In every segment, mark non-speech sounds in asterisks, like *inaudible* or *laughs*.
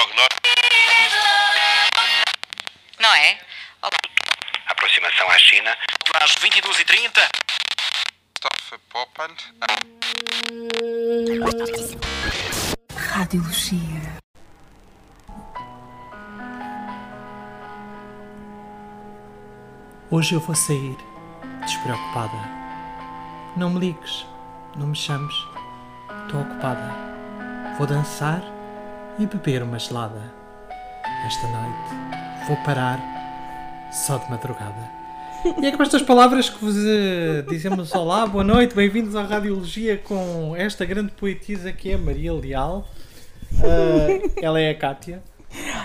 Troglodor. Não é? Olá. Aproximação à China. Às 22h30. Stoffe Poppand. Radiologia. Hoje eu vou sair, despreocupada. Não me ligues, não me chames. Estou ocupada. Vou dançar e beber uma gelada. Esta noite vou parar só de madrugada. E é com estas palavras que vos eh, dizemos olá, boa noite, bem-vindos à Radiologia com esta grande poetisa que é Maria Leal. Eh, ela é a Cátia.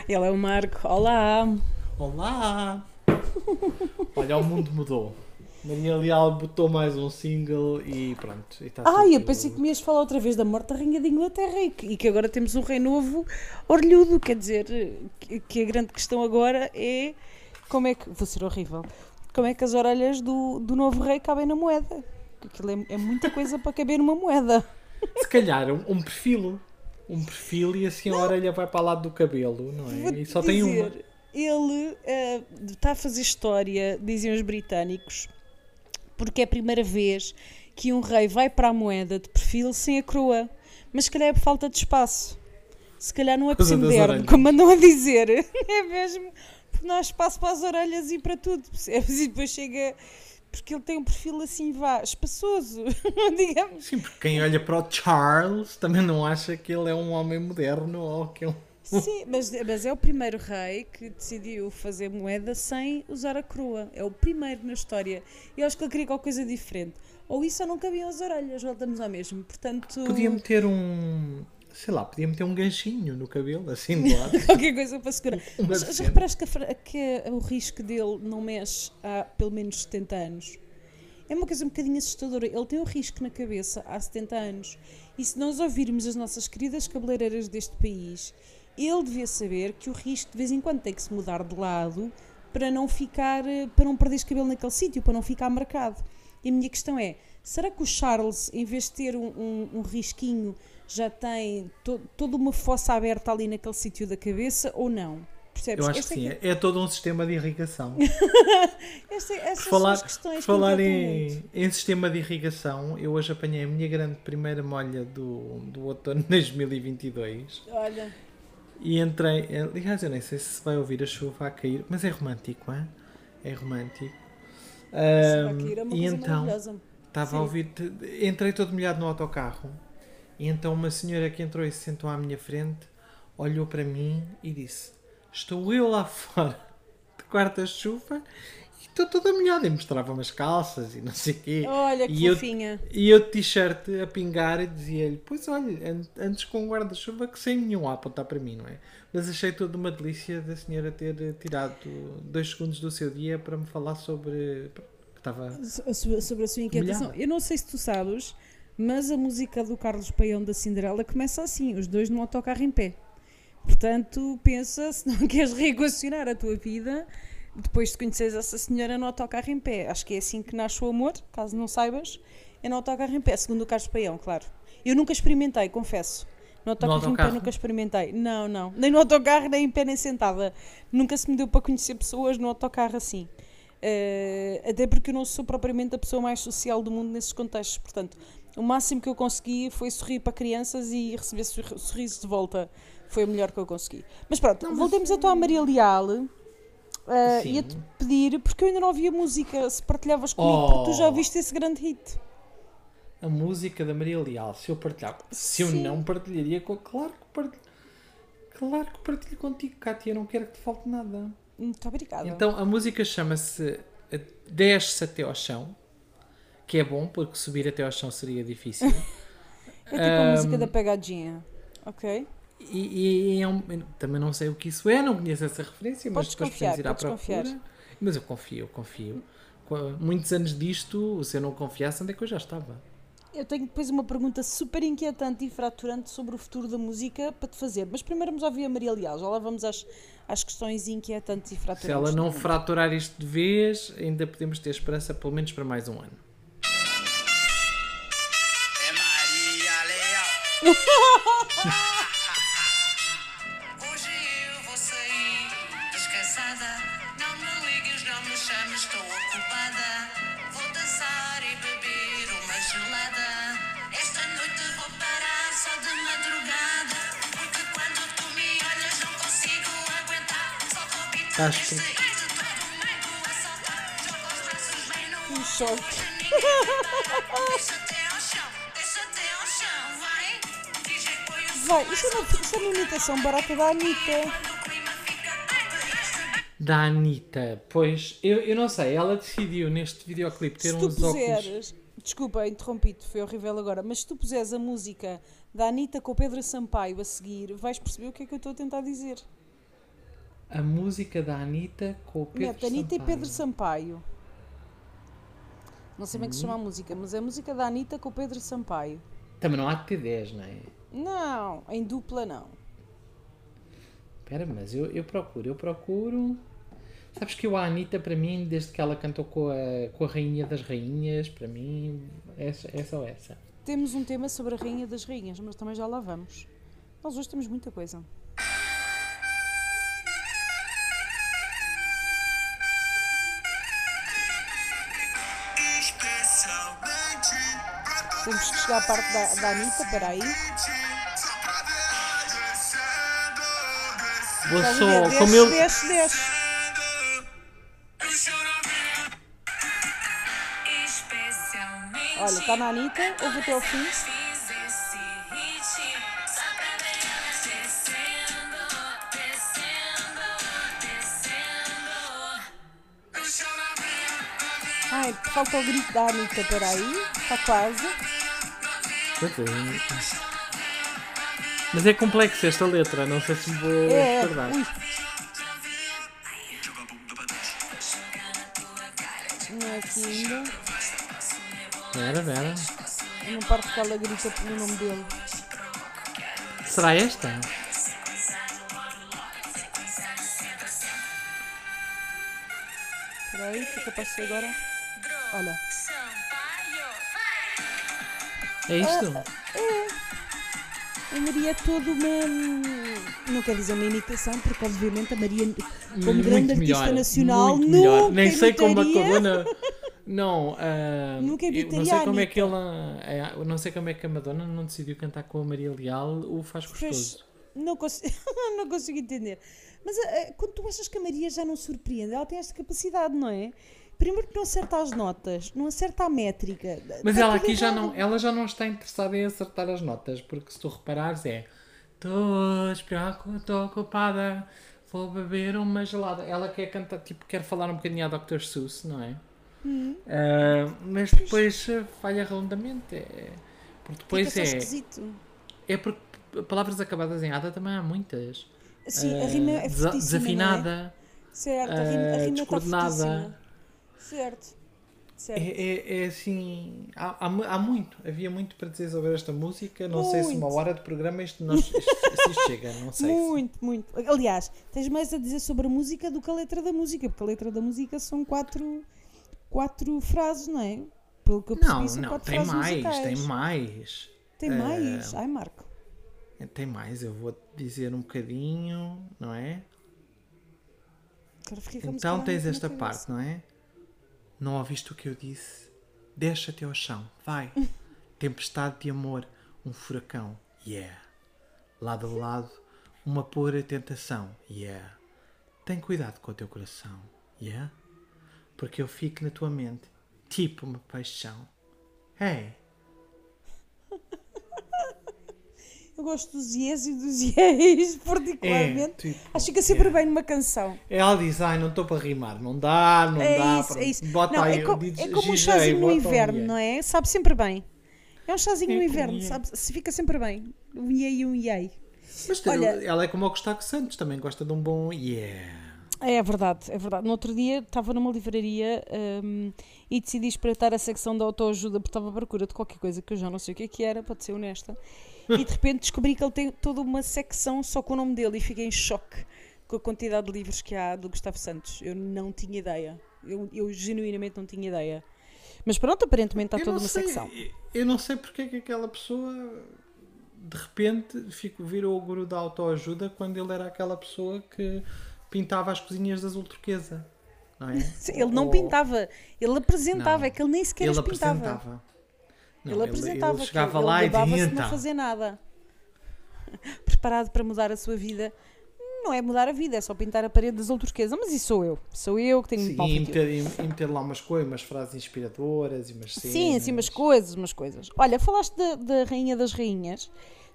Ele é o Marco. Olá! Olá! Olha, o mundo mudou. Maria Leal botou mais um single e pronto. E tá Ai, eu tudo- pensei que me ias falar outra vez da morte da Rainha de Inglaterra e que, e que agora temos um rei novo orlhudo. Quer dizer, que, que a grande questão agora é como é que. Vou ser horrível. Como é que as orelhas do, do novo rei cabem na moeda? Aquilo é, é muita coisa para caber numa moeda. *laughs* Se calhar um, um perfil. Um perfil e assim a orelha vai para o lado do cabelo, não é? E só tem uma. dizer, Ele eh, está a fazer história, dizem os britânicos, porque é a primeira vez que um rei vai para a moeda de perfil sem a coroa. Mas se calhar é por falta de espaço. Se calhar não é das moderno, como andam a dizer. *laughs* É mesmo porque não há espaço para as orelhas e para tudo. Percebes? *laughs* E depois chega. Porque ele tem um perfil assim, vá, espaçoso, *laughs* digamos. Sim, porque quem olha para o Charles também não acha que ele é um homem moderno ou que é um. Sim, mas, mas é o primeiro rei que decidiu fazer moeda sem usar a coroa. É o primeiro na história. E eu acho que ele queria qualquer coisa diferente. Ou isso ou não cabiam as orelhas, voltamos ao mesmo. Portanto, Podia meter um. Sei lá, podia meter um ganchinho no cabelo, assim do lado. *laughs* qualquer coisa para segurar. *laughs* Mas já reparaste que, a que o risco dele não mexe há pelo menos 70 anos? É uma coisa um bocadinho assustadora. Ele tem um risco na cabeça há 70 anos. E se nós ouvirmos as nossas queridas cabeleireiras deste país, ele devia saber que o risco de vez em quando tem que se mudar de lado para não ficar, eh, para não perder cabelo naquele sítio, para não ficar marcado. E a minha questão é, será que o Charles, em vez de ter um, um- um risquinho, já tem to- toda uma fossa aberta ali naquele sítio da cabeça ou não? Percebes? Eu acho que Esta sim, é é, é todo um sistema de irrigação. *laughs* esta, essas Por falar, são as questões por que falar me em, em sistema de irrigação, eu hoje apanhei a minha grande primeira molha do, do outono de 2022 muito. Olha, e entrei. Aliás, eu nem sei se vai ouvir a chuva a cair, mas é romântico, hein? é romântico. ir é e então, estava a ouvir. Entrei todo molhado no autocarro e então uma senhora que entrou e se sentou à minha frente olhou para mim e disse: Estou eu lá *laughs* fora de guarda-chuva e estou toda molhada. E mostrava umas calças e não sei o quê. Olha que e eu, fofinha. e eu de t-shirt a pingar e dizia-lhe: Pois olha, an- antes com guarda-chuva que sem nenhum a apontar para mim, não é? Mas achei toda uma delícia da senhora ter eh, tirado dois segundos do seu dia para me falar sobre. que estava. So- Sobre, a sua inquietação. Eu não sei se tu sabes, mas a música do Carlos Paião da Cinderela começa assim, os dois no autocarro em pé. Portanto, pensa, se não *laughs* queres reequacionar a tua vida, depois de conheceres essa senhora no autocarro em pé. Acho que é assim que nasce o amor, caso não saibas, é no autocarro em pé, segundo o Carlos Paião, claro. Eu nunca experimentei, confesso. No autocarro, em pé autocarro? nunca experimentei. Não, não. Nem no autocarro, nem em pé, nem sentada. Nunca se me deu para conhecer pessoas no autocarro assim. Eh, até porque eu não sou propriamente a pessoa mais social do mundo nesses contextos. Portanto, o máximo que eu consegui foi sorrir para crianças e receber sorri- sorrisos de volta. Foi o melhor que eu consegui. Mas pronto, voltemos então à Maria Leal. Uh. Ia-te pedir, porque eu ainda não ouvi a música, se partilhavas comigo, porque tu já Oh. ouviste esse grande hit. A música da Maria Leal, se eu partilhar. Se eu não partilharia com. Claro que partilho. Claro que partilho contigo, Cátia. Eu não quero que te falte nada. Muito obrigada. Então a música chama-se eh, Desce até ao chão. Que é bom, porque subir até ao chão seria difícil. *laughs* é tipo a música da pegadinha. Ok? E, e é um- também não sei o que isso é, não conheço essa referência, mas depois podemos ir à procura. confiar. Mas eu confio, eu confio. Muitos anos disto, se eu não confiasse, onde é que eu já estava? Eu tenho depois uma pergunta super inquietante e fraturante sobre o futuro da música para te fazer. Mas primeiro vamos ouvir a Maria Leal. Já lá vamos às, às questões inquietantes e fraturantes. Se ela não fraturar isto de vez, ainda podemos ter esperança pelo menos para mais um ano. É Maria Leal. *laughs* deixa até ao chão, vai. DJ põe o Vai, isto é uma, isto é uma imitação barata da Anitta. quando o clima fica tight. Da Anitta. Pois, eu, eu não sei, ela decidiu neste videoclipe ter Se tu uns óculos. puseres, desculpa, interrompi-te, foi horrível agora, mas se tu puseres a música da Anitta com o Pedro Sampaio a seguir, vais perceber o que é que eu estou a tentar dizer. A música da Anitta com o Pedro Mete Anitta e Sampaio. Pedro Sampaio. Não sei bem que se chama a música, mas é a música da Anitta com o Pedro Sampaio. Também não há de ter 10, não é? Não, em dupla não. Espera, mas eu, eu procuro, eu procuro. Sabes que eu, a Anitta, para mim, desde que ela cantou com a, com a Rainha das Rainhas, para mim, é, é só essa. Temos um tema sobre a Rainha das Rainhas, mas também já lá vamos. Nós hoje temos muita coisa. Temos que chegar à parte da, da Anitta, espera aí. Vou só, como Desce, eu. desce, desce. Pra ver elas descendo, descendo, descendo. Ai, falta o grito da Anitta, espera aí. Está quase. Mas é complexo esta letra, não sei se vou É, recordar. ui. Vera, Vera. É uma parte que ela grita pelo nome dele. Será esta? Espera aí, o que é eu posso ser agora? Olha. É isto? A Maria é toda uma. Não quer dizer uma imitação, porque obviamente a Maria, como grande artista nacional, muito nunca melhor. Nem sei como a Madonna. Não, ah, Nunca eu não sei como é que ela, é, eu não sei como é que a Madonna não decidiu cantar com a Maria Leal o faz gostoso. Não consigo, *laughs* não consigo entender. Mas ah, quando tu achas que a Maria já não surpreende, ela tem esta capacidade, não é? Primeiro que não acerta as notas, não acerta a métrica. Mas ela aqui já não, ela já não está interessada em acertar as notas, porque se tu reparares é Estou ocupada, vou beber uma gelada. Ela quer cantar, tipo, quer falar um bocadinho a Dr. Seuss, não é? Hum. Ah, mas depois ah, falha redondamente. É, porque depois Fica é. esquisito. É porque palavras acabadas em ada também há muitas. Sim, a Ah, rima é desa- fortíssima, Desafinada. é? Certo, a rima, a ah, rima está descoordenada. Certo. Certo. É, é, é assim. Há, há, há muito. Havia muito para dizer sobre esta música. Não sei se uma Muito. hora de programa isto, nós, isto, se isto chega. Não sei. se- Muito, muito. Aliás, tens mais a dizer sobre a música do que a letra da música, porque a letra da música são quatro, quatro frases, não é? Pelo que eu percebi, Não, são não, quatro tem frases mais, musicais. tem mais. Tem Eh, mais? Ai, Marco. Tem mais, eu vou dizer um bocadinho, não é? Então tens esta parte, não é? Não ouviste o que eu disse? Deixa-te ao chão, vai. *laughs* Tempestade de amor, um furacão, yeah. Lado a lado, uma pura tentação, yeah. Tem cuidado com o teu coração, yeah. Porque eu fico na tua mente, tipo uma paixão. Hey, Eu gosto dos yes e dos yes, *laughs* particularmente. É, tipo, Acho que fica sempre yeah. bem numa canção. ela diz, ai, não estou para rimar, não dá, não É dá. isso, é isso. Bota Não, aí, é, co- diz- é como um chazinho no um inverno, yeah. não é? Sabe sempre bem. É um chazinho É no inverno, sabe? Se fica sempre bem. Um yay e um yay. Mas Olha- ela é como o Gustavo Santos, também gosta de um bom yeah. É verdade, é verdade. No outro dia estava numa livraria hum, e decidi espreitar a secção da autoajuda porque estava à procura de qualquer coisa que eu já não sei o que é que era, para ser honesta. E de repente descobri que ele tem toda uma secção só com o nome dele e fiquei em choque com a quantidade de livros que há do Gustavo Santos. Eu não tinha ideia. Eu, eu genuinamente não tinha ideia. Mas pronto, aparentemente está toda uma sei, secção. Eu não sei porque é que aquela pessoa de repente fico, virou o guru da autoajuda quando ele era aquela pessoa que pintava as cozinhas de azul turquesa. não é? *laughs* Ele não Ou- pintava, ele apresentava, Não. é que ele nem sequer Ele as pintava. apresentava. Não, ele apresentava, Ele chegava ele, lá ele e dizia não então. fazer nada. *laughs* Preparado para mudar a sua vida. Não é mudar a vida, é só pintar a parede azul turquesa. Mas isso sou eu. Sou eu que tenho Sim, e, meter, e- e meter lá umas coisas, umas frases inspiradoras e umas cenas. Sim, sim, umas coisas, umas coisas. Olha, falaste da, da Rainha das Rainhas.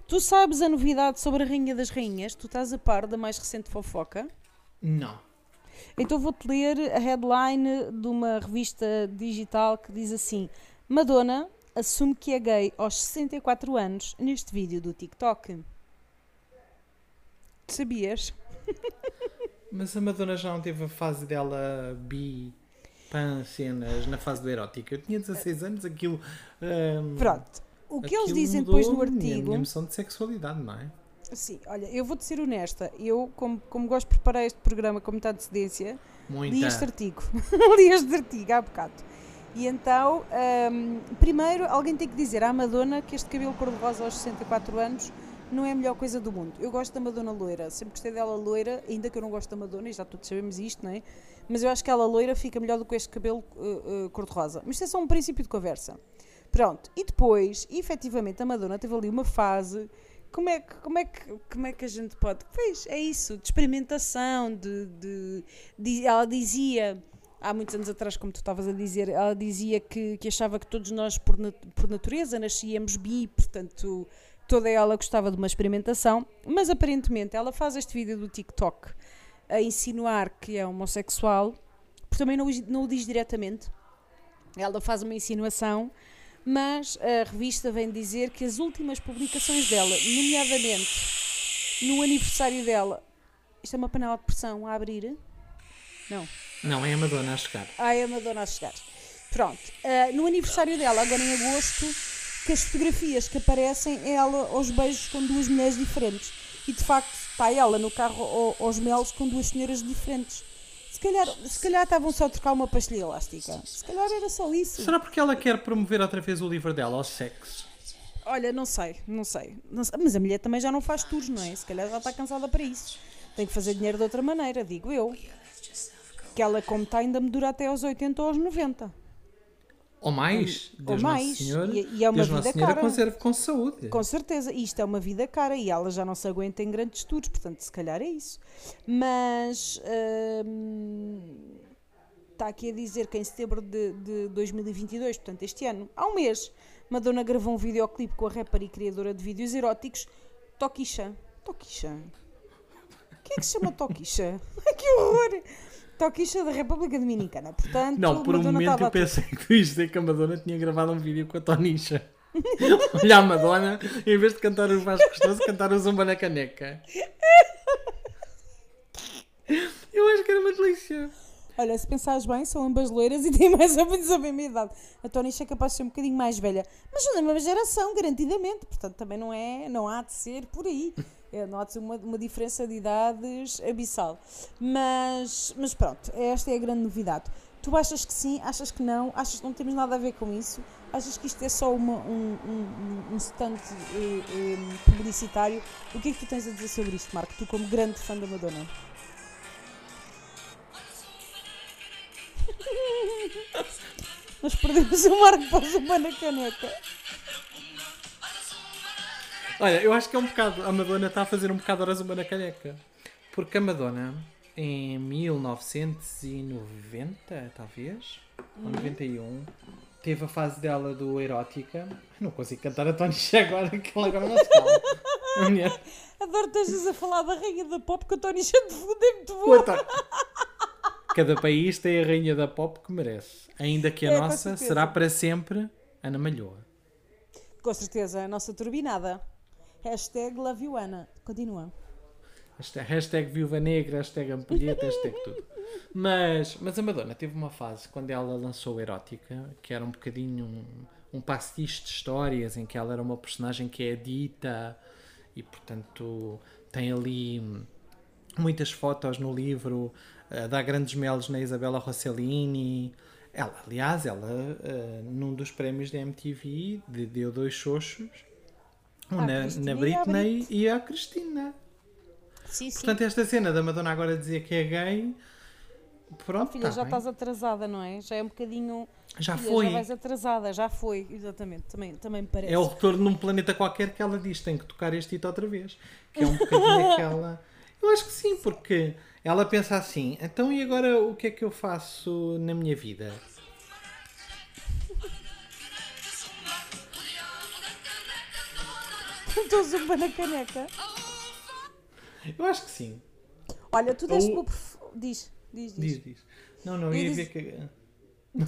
Tu sabes a novidade sobre a Rainha das Rainhas? Tu estás a par da mais recente fofoca? Não. Então vou-te ler a headline de uma revista digital que diz assim: Madonna assume que é gay aos 64 anos neste vídeo do TikTok. Sabias? *laughs* Mas a Madonna já não teve a fase dela bi, pan, cenas, na fase do erótico. Eu tinha 16 anos, aquilo. hum, Pronto. O que eles dizem depois no artigo. minha noção de sexualidade, não é? Sim, olha, eu vou-te ser honesta. Eu, como, como gosto de preparar este programa com muita antecedência, Muita. li este artigo. *laughs* li este artigo há bocado. E então, hum, primeiro, alguém tem que dizer à Madonna que este cabelo cor-de-rosa aos 64 anos não é a melhor coisa do mundo. Eu gosto da Madonna loira, sempre gostei dela loira, ainda que eu não gosto da Madonna, e já todos sabemos isto, não é? Mas eu acho que ela loira fica melhor do que este cabelo uh, uh, cor-de-rosa. Mas isto é só um princípio de conversa. Pronto, e depois, efetivamente, a Madonna teve ali uma fase. Como é, que, como, é que, como é que a gente pode. Pois, é isso, de experimentação, de, de, de- Ela dizia, há muitos anos atrás, como tu estavas a dizer, ela dizia que, que achava que todos nós, por, nat- por natureza, nascíamos bi, portanto, toda ela gostava de uma experimentação, mas aparentemente ela faz este vídeo do TikTok a insinuar que é homossexual, porque também não, não o diz diretamente. Ela faz uma insinuação, mas a revista vem dizer que as últimas publicações dela, nomeadamente no aniversário dela, isto é uma panela de pressão a abrir? Não. Não, é a Madonna a chegar. Ah, é a Madonna a chegar. Pronto. Ah, no aniversário dela, agora em agosto, que as fotografias que aparecem é ela aos beijos com duas mulheres diferentes. E de facto está ela no carro ao- aos melos com duas senhoras diferentes. Se calhar, se calhar estavam só a trocar uma pastilha elástica. Se calhar era só isso. Será porque ela quer promover outra vez o livro dela ao sexo? Olha, não sei, não sei, não sei. Mas a mulher também já não faz tours, não é? Se calhar já está cansada para isso. Tem que fazer dinheiro de outra maneira, digo eu. Que ela, como está, ainda me dura até aos 80 ou aos 90. Ou mais? Ou Deus mais. Nossa Senhora, E- e é uma Deus vida Senhora cara. conserve com saúde. Com certeza, isto é uma vida cara e ela já não se aguenta em grandes tours, portanto, se calhar é isso. Mas hum, está aqui a dizer que em setembro de, de 2022, portanto, este ano, há um mês, Madonna gravou um videoclipe com a rapper e criadora de vídeos eróticos, Tokisha. Tokisha? Quem é que se chama Tokisha? *laughs* que horror! Tokisha da República Dominicana. Portanto, Não, por um Madonna momento eu pensei que tu ias dizer que a Madonna tinha gravado um vídeo com a Tonisha. *laughs* Olha a Madonna, em vez de cantar o Vasco Gostoso, cantar o Zumba na caneca. Eu acho que era uma delícia. Olha, se pensares bem, são ambas loiras e têm mais ou menos a mesma idade. A Tonisha é capaz de ser um bocadinho mais velha, mas são da mesma geração, garantidamente. Portanto, também não é, não há de ser por aí. É, ser uma, uma diferença de idades abissal. Mas, mas pronto, esta é a grande novidade. Tu achas que sim, achas que não, achas que não temos nada a ver com isso, achas que isto é só uma, um, um, um stand eh, eh, publicitário. O que é que tu tens a dizer sobre isto, Marco? Tu, como grande fã da Madonna. *laughs* Nós perdemos o Marco para o na caneca. Olha, eu acho que é um bocado. A Madonna está a fazer um bocado hora Zumba na caneca. Porque a Madonna, em 1990, talvez, ou 91, teve a fase dela do erótica. Não consigo cantar a Tonisha *laughs* agora, que ela agora não se fala. A mulher. Adoro que estejas a falar da rainha da pop que a Tony já de fundo é muito boa. Cada país tem a rainha da pop que merece. Ainda que a É, nossa será para sempre Ana Malhoa. Com certeza, a nossa turbinada. Hashtag Love you, Ana. Continua. Hashtag, hashtag Viúva Negra, hashtag Ampulheta, hashtag tudo. Mas, mas a Madonna teve uma fase quando ela lançou Erótica, que era um bocadinho um, um pastiche de histórias em que ela era uma personagem que é dita e, portanto, tem ali muitas fotos no livro, eh, dá grandes melos na Isabela Rossellini. Ela, aliás, ela, eh, num dos prémios da MTV, de- deu dois xoxos. Um À na, Britney Brit. e à Cristina. Sim, sim. Portanto, esta cena da Madonna agora dizer que é gay, Pronto, Filha, tá já bem. estás atrasada, não é? Já é um bocadinho. Já Filha, foi. Já vais atrasada, já foi, exatamente. Também, também me parece. É o retorno num planeta qualquer que ela diz tem que tocar este hito outra vez. Que é um bocadinho *laughs* aquela. Eu acho que sim, porque ela pensa assim: então e agora o que é que eu faço na minha vida? Estou zumba na caneca. Eu acho que sim. Olha, tu deste Ou- o perf... Diz, diz, diz. Diz, diz. Não, não, ia disse- ver que.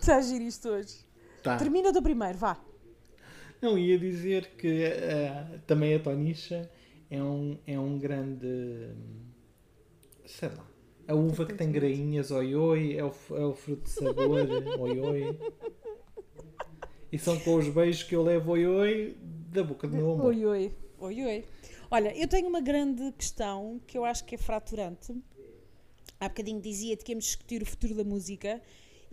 Está *laughs* a giro isto hoje. Tá. Termina do primeiro, vá. Não, ia dizer que eh, também a Tonicha é um, é um grande. Sei lá. A uva que tem grainhas, oi oi, é o, é o fruto de sabor, oi oi. E são com os beijos que eu levo oi oi da boca do meu amor. Oi, oi. Oi, oi. Olha, eu tenho uma grande questão que eu acho que é fraturante. Há bocadinho dizia-te que íamos discutir o futuro da música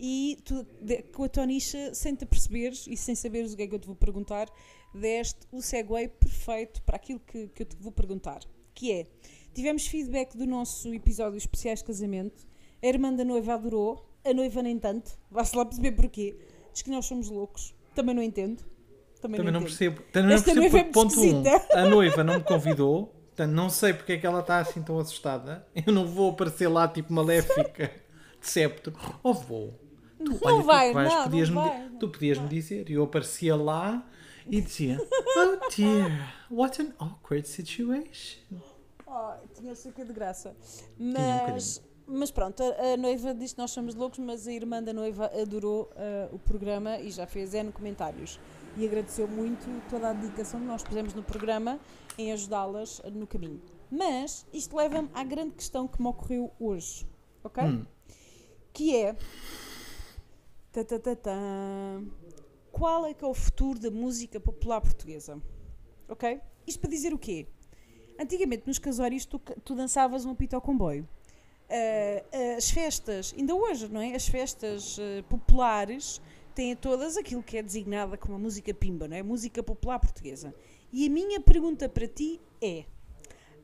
e tu, de- com a Tonicha, sem te perceberes e sem saberes o que é que eu te vou perguntar, deste o segue perfeito para aquilo que, que eu te vou perguntar. Que é, tivemos feedback do nosso episódio especiais de casamento, a irmã da noiva adorou, a noiva nem tanto, vá-se lá perceber porquê. Diz que nós somos loucos, também não entendo. Também, Também não entendo. percebo. Também não Esta percebo noiva é porque, ponto 1, um, a noiva não me convidou, portanto não sei porque é que ela está assim tão assustada. Eu não vou aparecer lá tipo maléfica *laughs* de septo. Ou vou. Tu, Não olha, tu vai, que vais, não, não vai, não Tu podias-me dizer. E eu aparecia lá e dizia: *laughs* Oh dear, what an awkward situation. Oh, tinha cerca de graça. um Mas, mas pronto, a, a noiva disse que nós somos loucos, mas a irmã da noiva adorou ah, o programa e já fez N comentários. E agradeceu muito toda a dedicação que nós pusemos no programa em ajudá-las no caminho. Mas isto leva-me à grande questão que me ocorreu hoje, ok? Hum. Que é. Ta, ta, ta, ta. Qual é que é o futuro da música popular portuguesa? Ok? Isto para dizer o quê? Antigamente nos casórios tu, tu dançavas um apito ao comboio. Ah, as festas, ainda hoje, não é? As festas ah, populares têm todas aquilo que é designada como a música pimba, não é? Música popular portuguesa. E a minha pergunta para ti é: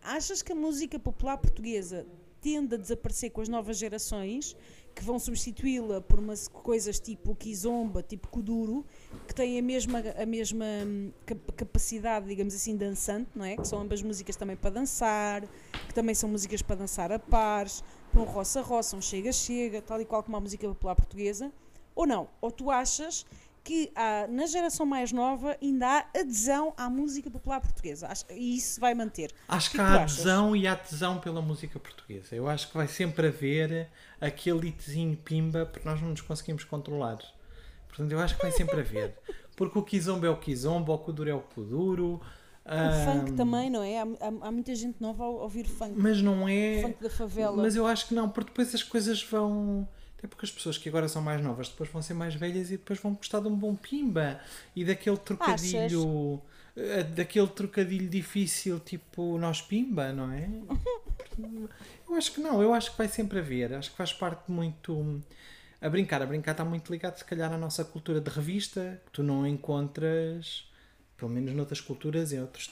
achas que a música popular portuguesa tende a desaparecer com as novas gerações que vão substituí-la por umas coisas tipo kizomba, tipo kuduro, que têm a mesma, a mesma hum, cap- capacidade, digamos assim, dançante, não é? Que são ambas músicas também para dançar, que também são músicas para dançar a pares, para um roça-roça, um chega-chega, tal e qual como a música popular portuguesa, ou não? Ou tu achas que há, na geração mais nova ainda há adesão à música popular portuguesa e isso vai manter? Acho que tu há achas? adesão e há tesão pela música portuguesa. Eu acho que vai sempre haver aquele itezinho pimba porque nós não nos conseguimos controlar. Portanto, eu acho que vai sempre haver. Porque o kizomba é o kizomba, o kuduro é o kuduro. O funk também, não é? Há, há- há muita gente nova a ouvir funk. Mas não é. Funk da favela. Mas eu acho que não, porque depois as coisas vão. Até porque as pessoas que agora são mais novas depois vão ser mais velhas e depois vão gostar de um bom pimba e daquele trocadilho. eh, Daquele trocadilho difícil tipo nós pimba, não é? *laughs* Eu acho que não, eu acho que vai sempre haver. Acho que faz parte muito. A brincar, a brincar está muito ligado, se calhar, à nossa cultura de revista, que tu não encontras, pelo menos noutras culturas, em outros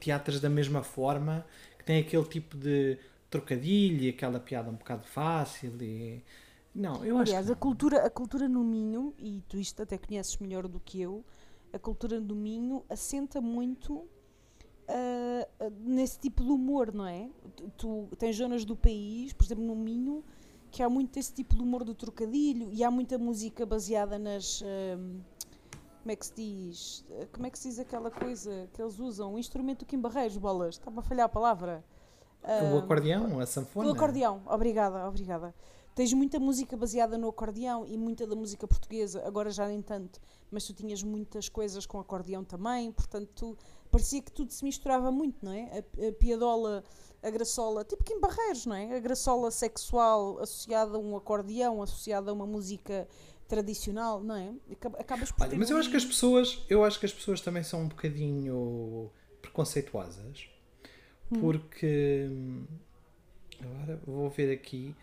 teatros da mesma forma, que tem aquele tipo de trocadilho e aquela piada um bocado fácil. E... Não, eu acho Aliás, que a cultura, a cultura no Minho, e tu isto até conheces melhor do que eu, a cultura do Minho assenta muito ah, ah, nesse tipo de humor, não é? Tu, tu tens zonas do país, por exemplo, no Minho, que há muito esse tipo de humor do trocadilho e há muita música baseada nas. ahm, como é que se diz? Ah, Como é que se diz aquela coisa que eles usam? O instrumento do Kim Barreiros, bolas. Está-me a falhar a palavra. o acordeão, a sanfona. O acordeão, obrigada, obrigada. Tens muita música baseada no acordeão e muita da música portuguesa, agora já nem tanto, mas tu tinhas muitas coisas com acordeão também, portanto tu, parecia que tudo se misturava muito, não é? A, a piadola, a graçola, tipo Kim Barreiros, não é? A graçola sexual associada a um acordeão, associada a uma música tradicional, não é? Acab- Acabas por Olha, mas eu acho que as pessoas, eu acho que as pessoas também são um bocadinho preconceituosas, porque hum, agora vou ver aqui,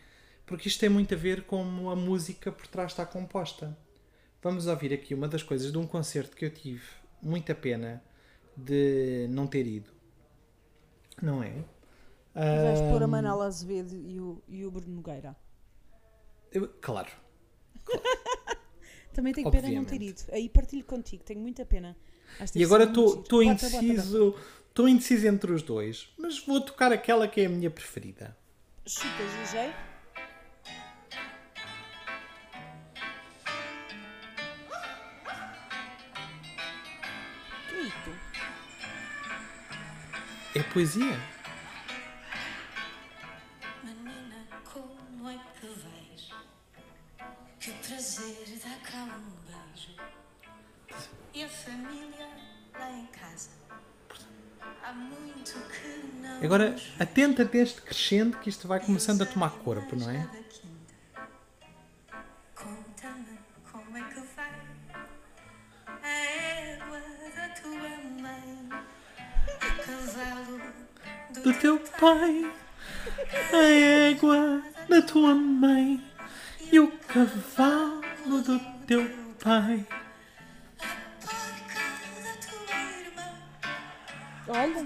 porque isto tem muito a ver com como a música por trás está composta. Vamos ouvir aqui uma das coisas de um concerto que eu tive muita pena de não ter ido. Não é? Vais pôr a Manela Azevedo e o, e o Bruno Nogueira. Eu- claro. Também tenho pena não ter Obviamente. ido. Aí partilho contigo, tenho muita pena. E agora estou bota. indeciso. Estou indeciso entre os dois, mas vou tocar aquela que é a minha preferida. Chuta, GG. É poesia. Menina, como é que vais? Que prazer dá cá um beijo. E a família lá em casa. Há muito que não. Agora, atenta deste crescendo que isto vai começando a tomar corpo, não é? Quinta. Conta-me como é que do, teu pai, a égua da tua mãe e o cavalo do teu pai. a porca da tua irmã, Olha,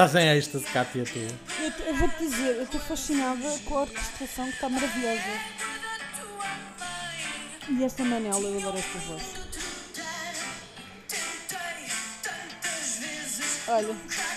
Estás em êxtase, Cátia, tu. eu, eu vou-te dizer, eu estou fascinada com a orquestração que está maravilhosa. E esta Manela, eu adoro esta voz. Olha.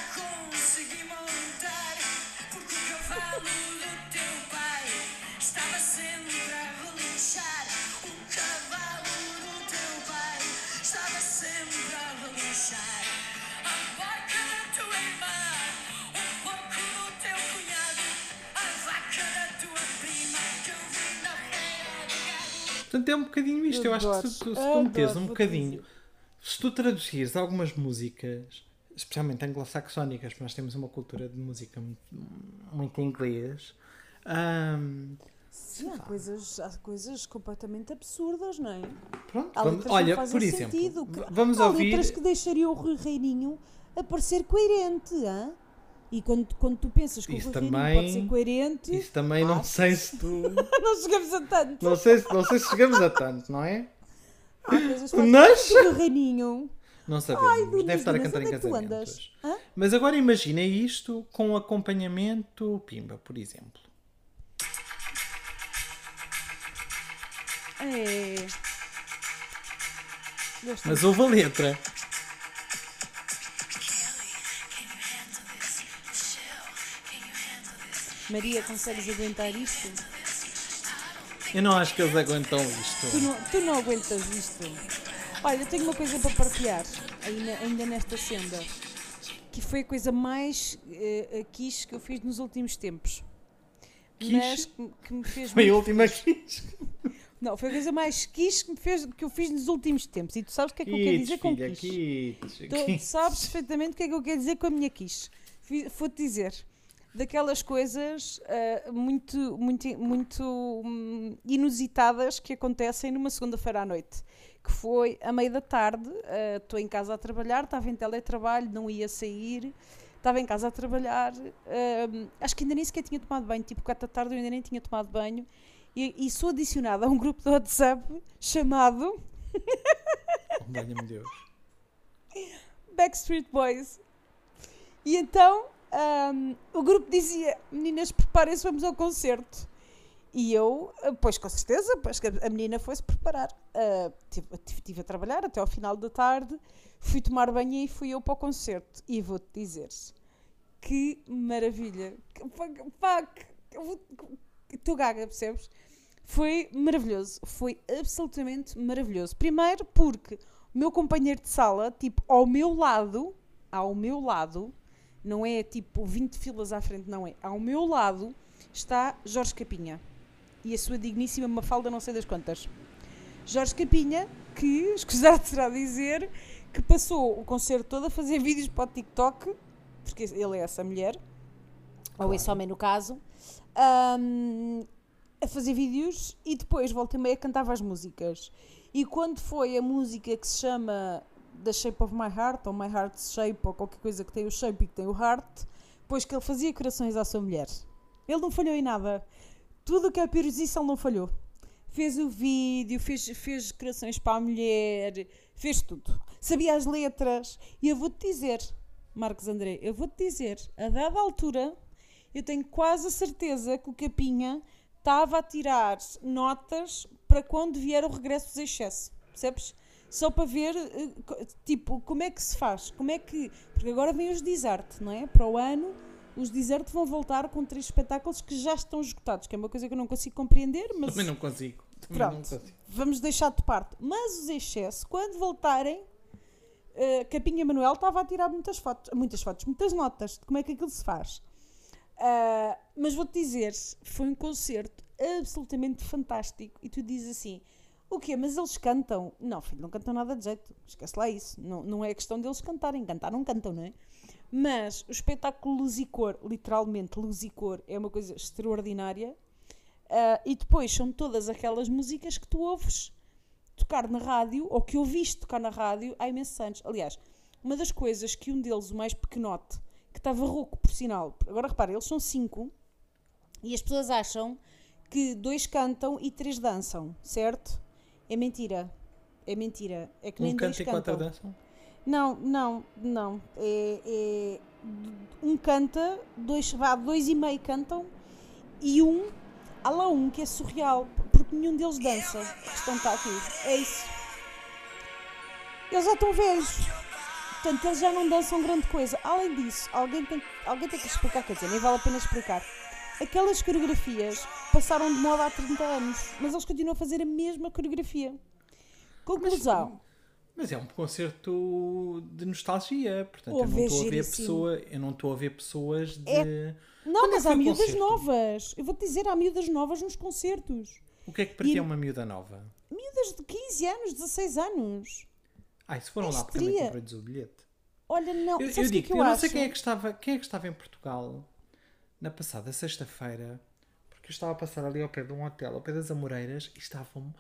Eu acho que se tu, se tu metes um bocadinho, se tu traduzires algumas músicas, especialmente anglo-saxónicas, nós temos uma cultura de música muito, muito inglês, ahm, Sim, há coisas, há coisas completamente absurdas, não é? pronto, vamos- olha, por exemplo, sentido. vamos há ouvir. letras que deixariam o Rui Reininho a parecer coerente, hã? E quando, quando tu pensas que Isso o Rui também- pode ser coerente, Isso também não Ah, sei *laughs* se tu. não chegamos a tanto. Não sei, se- não sei se chegamos a tanto, não é? Fazem Mas- sentido, o Reininho. Não sabemos. Ai, Deve estar a cantar em é casamentos. Mas agora imagina isto com acompanhamento Pimba, por exemplo. É. Mas houve a letra. Maria, consegues aguentar isto? Eu não acho que eles aguentam Tu isto. não, tu não aguentas isto. Olha, eu tenho uma coisa para partilhar, ainda, ainda nesta senda, que foi a coisa mais uh, quiche que eu fiz nos últimos tempos. Quiche? Mas que, que me fez Foi a última quiche. Não, foi a coisa mais quiche que, me fez, que eu fiz nos últimos tempos. E tu sabes o que é que eu quero dizer Quiche, com filha, quiche. quiche, Tu quiche. sabes perfeitamente o que é que eu quero dizer com a minha quiche. Vou-te dizer, daquelas coisas ah, muito, muito, muito hum, inusitadas que acontecem numa segunda-feira à noite. Que foi à meia da tarde, estou em casa a trabalhar, estava em teletrabalho, não ia sair, estava em casa a trabalhar, ah, acho que ainda nem sequer tinha tomado banho, tipo 4 da tarde eu ainda nem tinha tomado banho, e, e sou adicionada a um grupo de WhatsApp chamado Oh, Valha-me Deus. *laughs* Backstreet Boys. E então ahm, o grupo dizia: Meninas, preparem-se, vamos ao concerto. E eu, ah, pois com certeza, pois a menina foi-se preparar. Ah, tive, tive a trabalhar até ao final da tarde, fui tomar banho e fui eu para o concerto. E vou-te dizer que maravilha! Estou gaga, percebes? Foi maravilhoso, foi absolutamente maravilhoso. Primeiro porque o meu companheiro de sala, tipo, ao meu lado, ao meu lado, não é tipo 20 filas à frente, não é, ao meu lado está Jorge Capinha e a sua digníssima Mafalda não sei das quantas. Jorge Capinha, que, *laughs* escusado será dizer, que passou o concerto todo a fazer vídeos para o TikTok, porque ele é essa mulher, ou esse homem no caso, ahm, a fazer vídeos e depois volta e meia cantava as músicas. E quando foi a música que se chama The Shape of My Heart, ou My Heart's Shape, ou qualquer coisa que tem o shape e que tem o heart, pois que ele fazia corações à sua mulher. Ele não falhou em nada. Tudo o que é ele não falhou. Fez o vídeo, fez, fez corações para a mulher, fez tudo. Sabia as letras. E eu vou-te dizer, Marcos André, eu vou-te dizer, a dada altura, eu tenho quase a certeza que o Capinha estava a tirar notas para quando vier o regresso dos excessos. Percebes? Só para ver, eh, tipo, como é que se faz. Como é que. Porque agora vem os desert, não é? Para o ano, os desert vão voltar com três espetáculos que já estão esgotados, que é uma coisa que eu não consigo compreender, mas. Também não consigo. Também não Pronto, consigo. vamos deixar de parte. Mas os excessos, quando voltarem, eh, Capinha Manuel estava a tirar muitas fotos, muitas fotos, muitas notas de como é que aquilo se faz. Ah, mas vou-te dizer, foi um concerto absolutamente fantástico. E tu dizes assim: o quê? Mas eles cantam? Não, filho, não cantam nada de jeito. Esquece lá isso. Não, não é questão deles cantarem. Cantar não cantam, não é? Mas o espetáculo Luz e Cor, literalmente Luz e Cor, é uma coisa extraordinária. Ah, e depois são todas aquelas músicas que tu ouves tocar na rádio, ou que ouviste tocar na rádio há imensos anos. Aliás, uma das coisas que um deles, o mais pequenote, que estava rouco, por sinal, agora repara, eles são cinco, e as pessoas acham que dois cantam e três dançam, certo? É mentira. É mentira. É que nem Um dois canto e quatro cantam. dançam? Não, não, não. É, é- um canta, dois, vá, dois e meio cantam e um, há lá um que é surreal, porque nenhum deles dança. A questão está aqui. É isso. Eles já estão velhos. Portanto, eles já não dançam grande coisa. Além disso, alguém tem, alguém tem que explicar, quer dizer, nem vale a pena explicar. Aquelas coreografias passaram de moda há 30 anos, mas eles continuam a fazer a mesma coreografia. Conclusão. Mas é um concerto de nostalgia, portanto Ouve, eu não é estou a ver pessoa, eu não estou a ver pessoas de É- Não, Quando é mas foi há miúdas concerto? novas. Eu vou-te dizer, há miúdas novas nos concertos. O que é que para ti E- é uma miúda nova? Miúdas de 15 anos, 16 anos. Ai, se foram É lá porque também estria. comprei-lhes o bilhete. Olha, não, Eu, eu o que é digo, que eu, eu, não sei quem é que estava, quem é que estava em Portugal na passada sexta-feira, porque eu estava a passar ali ao pé de um hotel, ao pé das Amoreiras, e estavam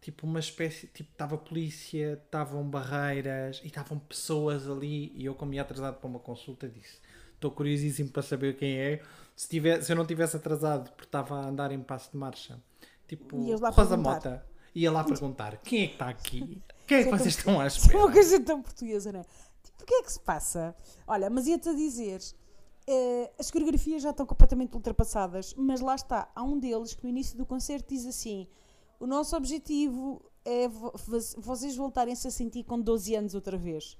tipo uma espécie, tipo, estava polícia, estavam barreiras e estavam pessoas ali, e eu como ia atrasado para uma consulta disse, estou curiosíssimo para saber quem é, se, tivesse, se eu não tivesse atrasado porque estava a andar em passo de marcha, tipo, Rosa. Mota, ia lá perguntar, quem é que está aqui? Quem é que vocês tão- estão à *laughs* Isso é espera? uma coisa tão portuguesa, não é? Tipo, o que é que se passa? Olha, mas ia-te a dizer, eh, as coreografias já estão completamente ultrapassadas, mas lá está, há um deles que no início do concerto diz assim: o nosso objetivo é vo- vo- vocês voltarem-se a sentir com 12 anos outra vez.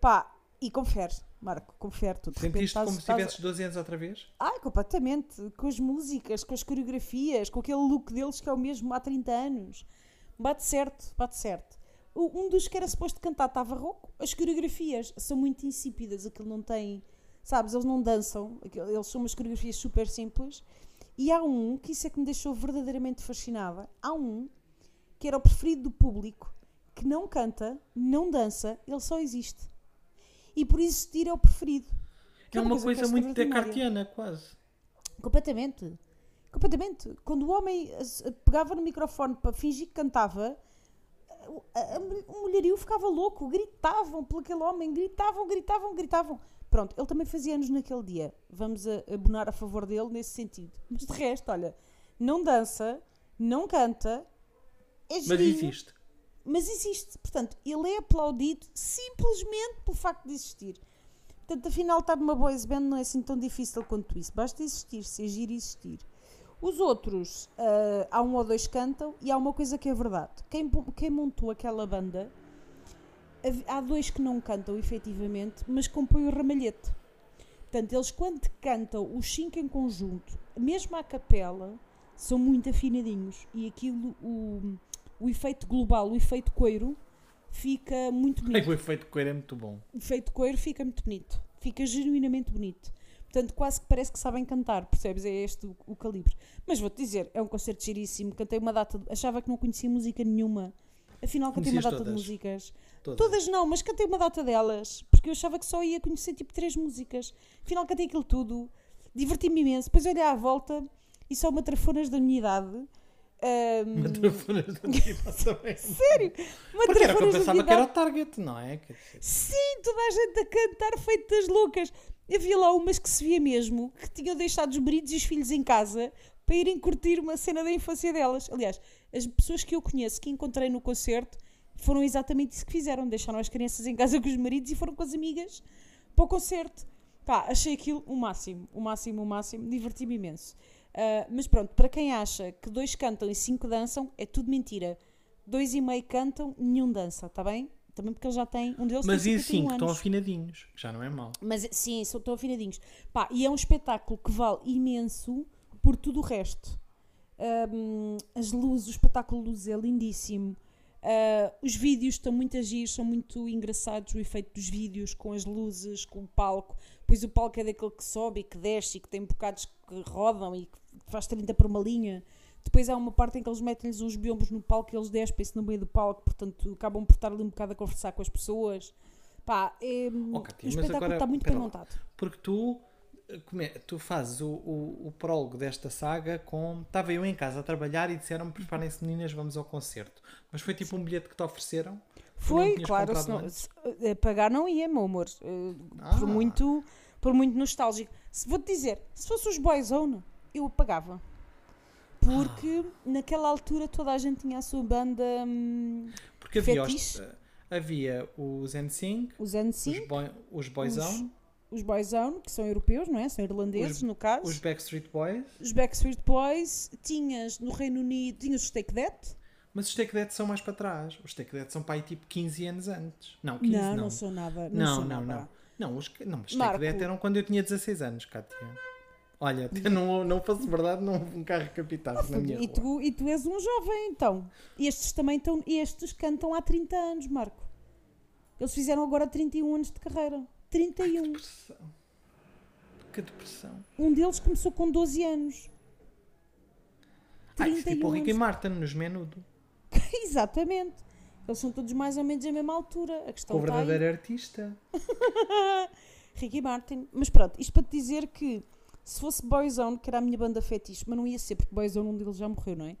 Pá, e confere, Marco, confere tu. De repente Sentiste estás- como se estás- tivesses 12 anos outra vez? Ai, completamente. Com as músicas, com as coreografias, com aquele look deles que é o mesmo há 30 anos. Bate certo, bate certo. O- Um dos que era suposto cantar estava rouco. As coreografias são muito insípidas. Aquilo não tem. Sabes, eles não dançam. Eles são umas coreografias super simples. E há um, que isso é que me deixou verdadeiramente fascinada. Há um que era o preferido do público, que não canta, não dança, ele só existe. E por existir é o preferido. Que É uma coisa é muito descartiana, quase. Completamente. Completamente. Quando o homem pegava no microfone para fingir que cantava, o mulherio ficava louco. Gritavam por aquele homem. Gritavam, gritavam, gritavam. Pronto, ele também fazia anos naquele dia. Vamos a- abonar a favor dele nesse sentido. Mas de resto, olha, não dança, não canta, é Mas girinho, existe. mas existe. Portanto, ele é aplaudido simplesmente pelo facto de existir. Portanto, afinal, estar numa boys band não é assim tão difícil quanto isso. Basta existir, ser giro e existir. Os outros, ah, há um ou dois cantam e há uma coisa que é verdade. Quem, quem montou aquela banda, há dois que não cantam efetivamente, mas compõem o ramalhete. Portanto, eles quando cantam os cinco em conjunto, mesmo à capela, são muito afinadinhos. E aquilo, o, o efeito global, o efeito coiro, fica muito *laughs* bonito. O efeito coelho é muito bom. O efeito coiro fica muito bonito. Fica genuinamente bonito. Portanto, quase que parece que sabem cantar, percebes? É este o, o calibre. Mas vou-te dizer, é um concerto giríssimo. Cantei uma data. achava que não conhecia música nenhuma. Afinal, cantei uma data de todas? músicas. Todas. Todas não, mas cantei uma data delas. Porque eu achava que só ia conhecer tipo três músicas. Afinal, cantei aquilo tudo. Diverti-me imenso. Depois olhei à volta e só matrafonas da minha idade Ahm, *laughs* Matrafonas da vida *laughs* também. sério? Porque era que eu Matrafonas pensava que era o target, não é? Sim, toda a gente a cantar feito das loucas. Havia lá umas que se via mesmo que tinham deixado os maridos e os filhos em casa para irem curtir uma cena da infância delas. Aliás, as pessoas que eu conheço que encontrei no concerto foram exatamente isso que fizeram. Deixaram as crianças em casa *laughs* com os maridos e foram com as amigas para o concerto. Pá, achei aquilo o máximo, o máximo, o máximo. Diverti-me imenso. Ah, mas pronto, para quem acha que dois cantam e cinco dançam, é tudo mentira. Dois e meio cantam, nenhum dança, está bem? Também porque eles já têm. Um deles Mas tem e 51 assim, que estão afinadinhos, já não é mau. Mas sim, são tão afinadinhos. Pá, e é um espetáculo que vale imenso por tudo o resto. Ahm, as luzes, o espetáculo de luzes é lindíssimo. Ah, os vídeos estão muito agios, são muito engraçados. O efeito dos vídeos com as luzes, com o palco. Pois o palco é daquele que sobe e que desce e que tem bocados que rodam e que faz 30 por uma linha. Depois há uma parte em que eles metem-lhes uns biombos no palco e eles despem-se no meio do palco, portanto acabam por estar ali um bocado a conversar com as pessoas. Pá, é, Oh, o Cátia, espetáculo agora, está muito bem montado. Porque tu, tu fazes o, o, o prólogo desta saga com. Estava eu em casa a trabalhar e disseram-me: preparem-se meninas, vamos ao concerto. Mas foi tipo um bilhete que te ofereceram? Foi, claro, se não- se- eh, pagar não ia, meu amor. eh, por, Ah. muito, por muito nostálgico. Se, Vou-te dizer, se fosse os Boyzone, eu pagava. Porque Ah. naquela altura toda a gente tinha a sua banda, hum, Porque havia os, eh, havia os NSYNC, os os, NSYNC, boy, os Boyzone, os Boyzone, que são europeus, não é? São irlandeses, Os- no caso. os Backstreet Boys. Os Backstreet Boys, tinhas no Reino Unido, tinhas os Take That. Mas os Take That são mais para trás. Os Take That são para aí tipo 15 anos antes. Não, 15 não, não. não, sou nada. Não, Não, não, nada. não. Não, os, não Marco. Take That eram quando eu tinha 16 anos, Cátia. Olha, até não, não fosse verdade, não um carro capitado na minha E rua. tu, e tu és um jovem, então. Estes também estão. Estes cantam há 30 anos, Marco. Eles fizeram agora 31 anos de carreira. 31. Depressão. Que depressão. Um deles começou com 12 anos. Ah, isso 31 tipo o Ricky anos. Martin nos Menudo. *laughs* Exatamente. Eles são todos mais ou menos a mesma altura. A questão o está aí. verdadeiro artista. *laughs* Ricky Martin. Mas pronto, isto para te dizer que se fosse Boyzone, que era a minha banda fetiche, mas não ia ser, porque Boyzone um deles já morreu, não é?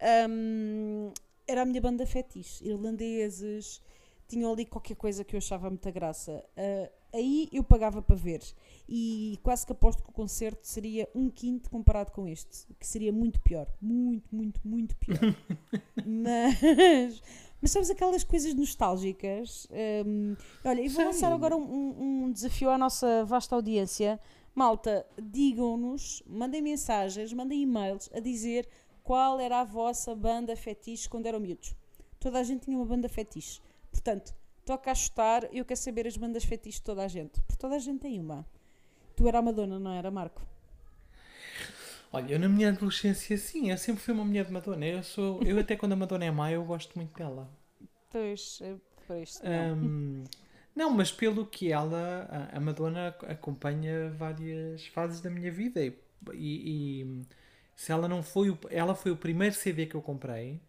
Ahm, era a minha banda fetiche. Irlandeses, tinham ali qualquer coisa que eu achava muita graça. Ah, aí eu pagava para ver. E quase que aposto que o concerto seria um quinto comparado com este, que seria muito pior. Muito, muito, muito pior. *laughs* mas, mas sabes aquelas coisas nostálgicas? Ahm, olha, eu vou Sei. lançar agora um, um- um desafio à nossa vasta audiência. Malta, digam-nos, mandem mensagens, mandem e-mails a dizer qual era a vossa banda fetiche quando eram miúdos. Toda a gente tinha uma banda fetiche. Portanto, toca a chutar, eu quero saber as bandas fetiche de toda a gente. Porque toda a gente tem uma. Tu era a Madonna, não era, Marco? Olha, eu na minha adolescência, sim, eu sempre fui uma mulher de Madonna. Eu, sou, eu até quando a Madonna é má, eu gosto muito dela. Pois, eh, pois, não. Não, mas pelo que ela, a- Madonna ac- acompanha várias fases da minha vida e, e- e se ela não foi o, ela foi o primeiro CD que eu comprei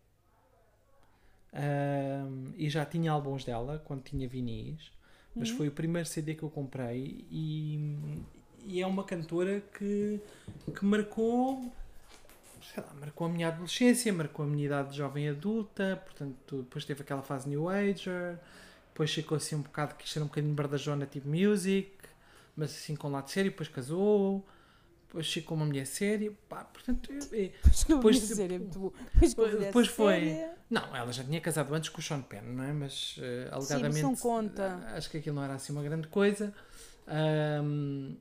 e já tinha álbuns dela quando tinha vinis, mas foi o primeiro CD que eu comprei e, e é uma cantora que, que marcou sei lá, marcou a minha adolescência, marcou a minha idade de jovem adulta, portanto, depois teve aquela fase New Ager, depois ficou assim um bocado, quis ser um bocadinho bardajona, tipo music, mas assim com lado sério, depois casou, depois ficou uma mulher séria, pá, portanto, eu- *laughs* Depois dizer, é muito bom. Depois, depois foi. séria. Não, ela já tinha casado antes com o Sean Penn, não é? Mas eh, mas alegadamente. não conta. Acho que aquilo não era assim uma grande coisa. Ahm,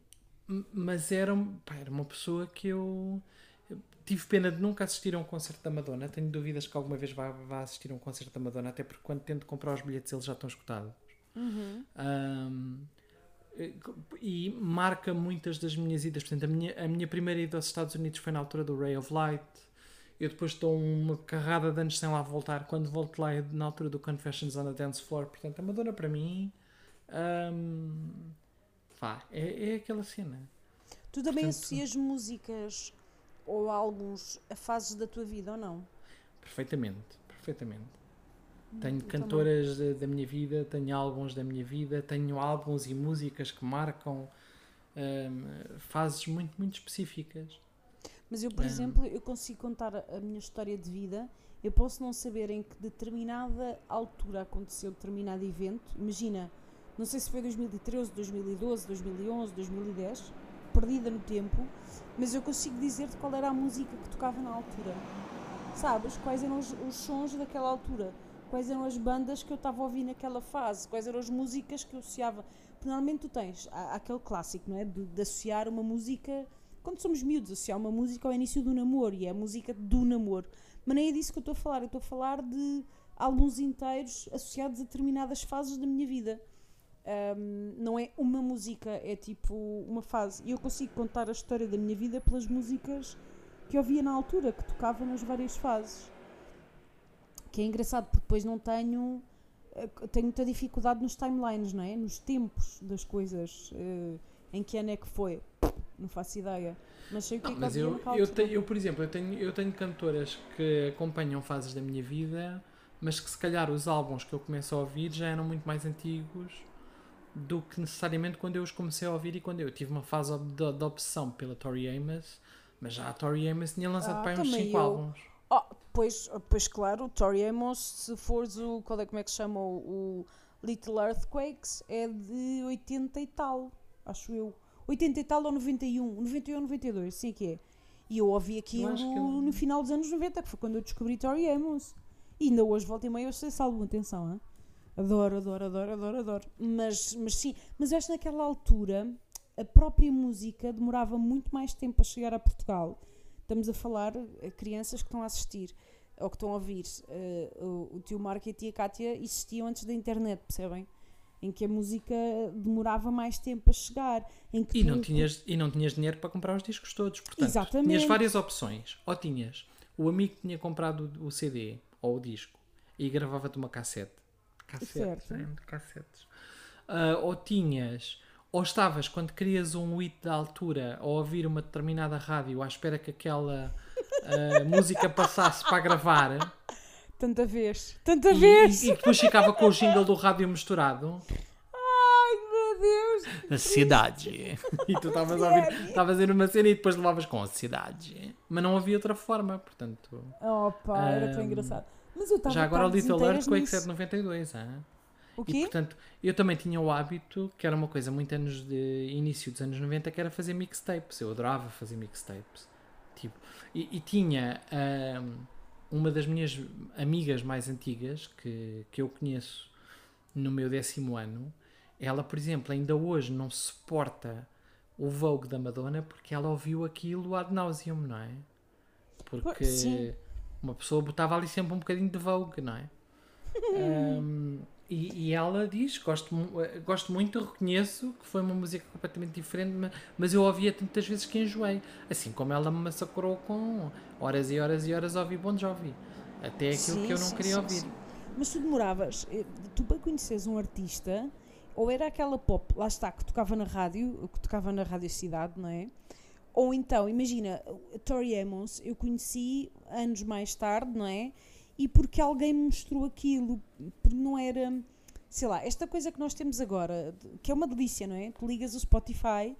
m- mas era, um- pá, era uma pessoa que eu. Tive pena de nunca assistir a um concerto da Madonna. Tenho dúvidas que alguma vez vá, vá assistir a um concerto da Madonna, até porque quando tento comprar os bilhetes eles já estão escutados. Uhum. Eh, e marca muitas das minhas idas. Portanto, a minha, a minha primeira ida aos Estados Unidos foi na altura do Ray of Light. Eu depois estou uma carrada de anos sem lá voltar. Quando volto lá é na altura do Confessions on a Dance Floor. Portanto, a Madonna para mim ahm, pá, é, é aquela cena. Tu também Portanto- associas músicas ou álbuns a fases da tua vida ou não? Perfeitamente, perfeitamente. Tenho cantoras da, da minha vida, tenho álbuns da minha vida, tenho álbuns e músicas que marcam ahm, fases muito, muito específicas. Mas eu, por É. exemplo, eu consigo contar a, a minha história de vida. Eu posso não saber em que determinada altura aconteceu determinado evento. Imagina, não sei se foi 2013, 2012, 2011, 2010, perdida no tempo, mas eu consigo dizer-te qual era a música que tocava na altura. Sabes? Quais eram os, os sons daquela altura? Quais eram as bandas que eu estava a ouvir naquela fase? Quais eram as músicas que eu associava? Porque normalmente tu tens aquele clássico, não é? De, de associar uma música. Quando somos miúdos, associar uma música ao início do namoro e é a música do namoro. Mas nem é disso que eu estou a falar. Eu estou a falar de álbuns inteiros associados a determinadas fases da minha vida. Ahm, não é uma música, é tipo uma fase. E eu consigo contar a história da minha vida pelas músicas que eu ouvia na altura, que tocava nas várias fases. Que é engraçado, porque depois não tenho. eh, Tenho muita dificuldade nos timelines, não é? Nos tempos das coisas. eh, em que ano é que foi? Não faço ideia. Mas sei o que Não, é que mas eu, eu, eu, por exemplo, eu tenho, eu tenho cantoras que acompanham fases da minha vida, mas que se calhar os álbuns que eu começo a ouvir já eram muito mais antigos do que necessariamente quando eu os comecei a ouvir e quando eu tive uma fase de, de obsessão pela Tori Amos, mas já a Tori Amos tinha lançado Ah, para uns também 5 eu. álbuns. Oh, pois, pois claro, Tori Amos, se fores o. Qual é, como é que se chama? O, o Little Earthquakes, é de 80 e tal, acho eu. 80 e tal ou 91? 91 ou 92, sim que é. E eu ouvi aquilo eu- no final dos anos 90, que foi quando eu descobri Tori Amos. E ainda hoje, volta e meia, eu sei esse álbum, atenção, hein? Adoro, adoro, adoro, adoro, adoro. Mas, mas sim, mas eu acho que naquela altura a própria música demorava muito mais tempo a chegar a Portugal. Estamos a falar a crianças que estão a assistir ou que estão a ouvir. eh, o, o tio Marco e a tia Cátia existiam antes da internet, percebem? Em que a música demorava mais tempo a chegar. Em que E tu- não, tinhas, e não tinhas dinheiro para comprar os discos todos. Portanto, Exatamente. tinhas várias opções. Ou tinhas o amigo que tinha comprado o CD ou o disco e gravava-te uma cassete. Cassetes, Certo. hein? cassetes. Ah, ou tinhas, ou estavas quando querias um hit da altura ou ouvir uma determinada rádio à espera que aquela ah, *laughs* música passasse para gravar Tanta vez, tanta e, vez! e, e depois ficava com o jingle do rádio misturado. Ai meu Deus! A cidade. *laughs* E tu estavas a ouvir, estavas a ir numa cena e depois levavas com a cidade. Mas não havia outra forma, portanto. Opa, era tão Ahm, engraçado. Mas eu estava Já agora o Little Earthquake nisso. é de 92, hein? O E quê? portanto, eu também tinha o hábito, que era uma coisa muito anos de início dos anos 90, que era fazer mixtapes. Eu adorava fazer mixtapes. Tipo, e, e tinha ahm, uma das minhas amigas mais antigas, que, que eu conheço no meu décimo ano, ela, por exemplo, ainda hoje não suporta o Vogue da Madonna porque ela ouviu aquilo ad nauseam, não é? Porque sim. uma pessoa botava ali sempre um bocadinho de Vogue, não é? *laughs* Um, e, e ela diz: gosto, eh, gosto muito, reconheço que foi uma música completamente diferente, ma- mas eu ouvia tantas vezes que enjoei. Assim como ela me massacrou com horas e horas e horas a ouvir Bon Jovi. Até aquilo Sim, que eu não sim, queria sim, ouvir. Mas tu demoravas, eh, tu para conheceres um artista, ou era aquela pop, lá está, que tocava na rádio, que tocava na Rádio Cidade, não é? Ou então, imagina, Tori Amos, eu conheci anos mais tarde, não é? E porque alguém me mostrou aquilo, porque não era, sei lá, esta coisa que nós temos agora, que é uma delícia, não é? Tu ligas o Spotify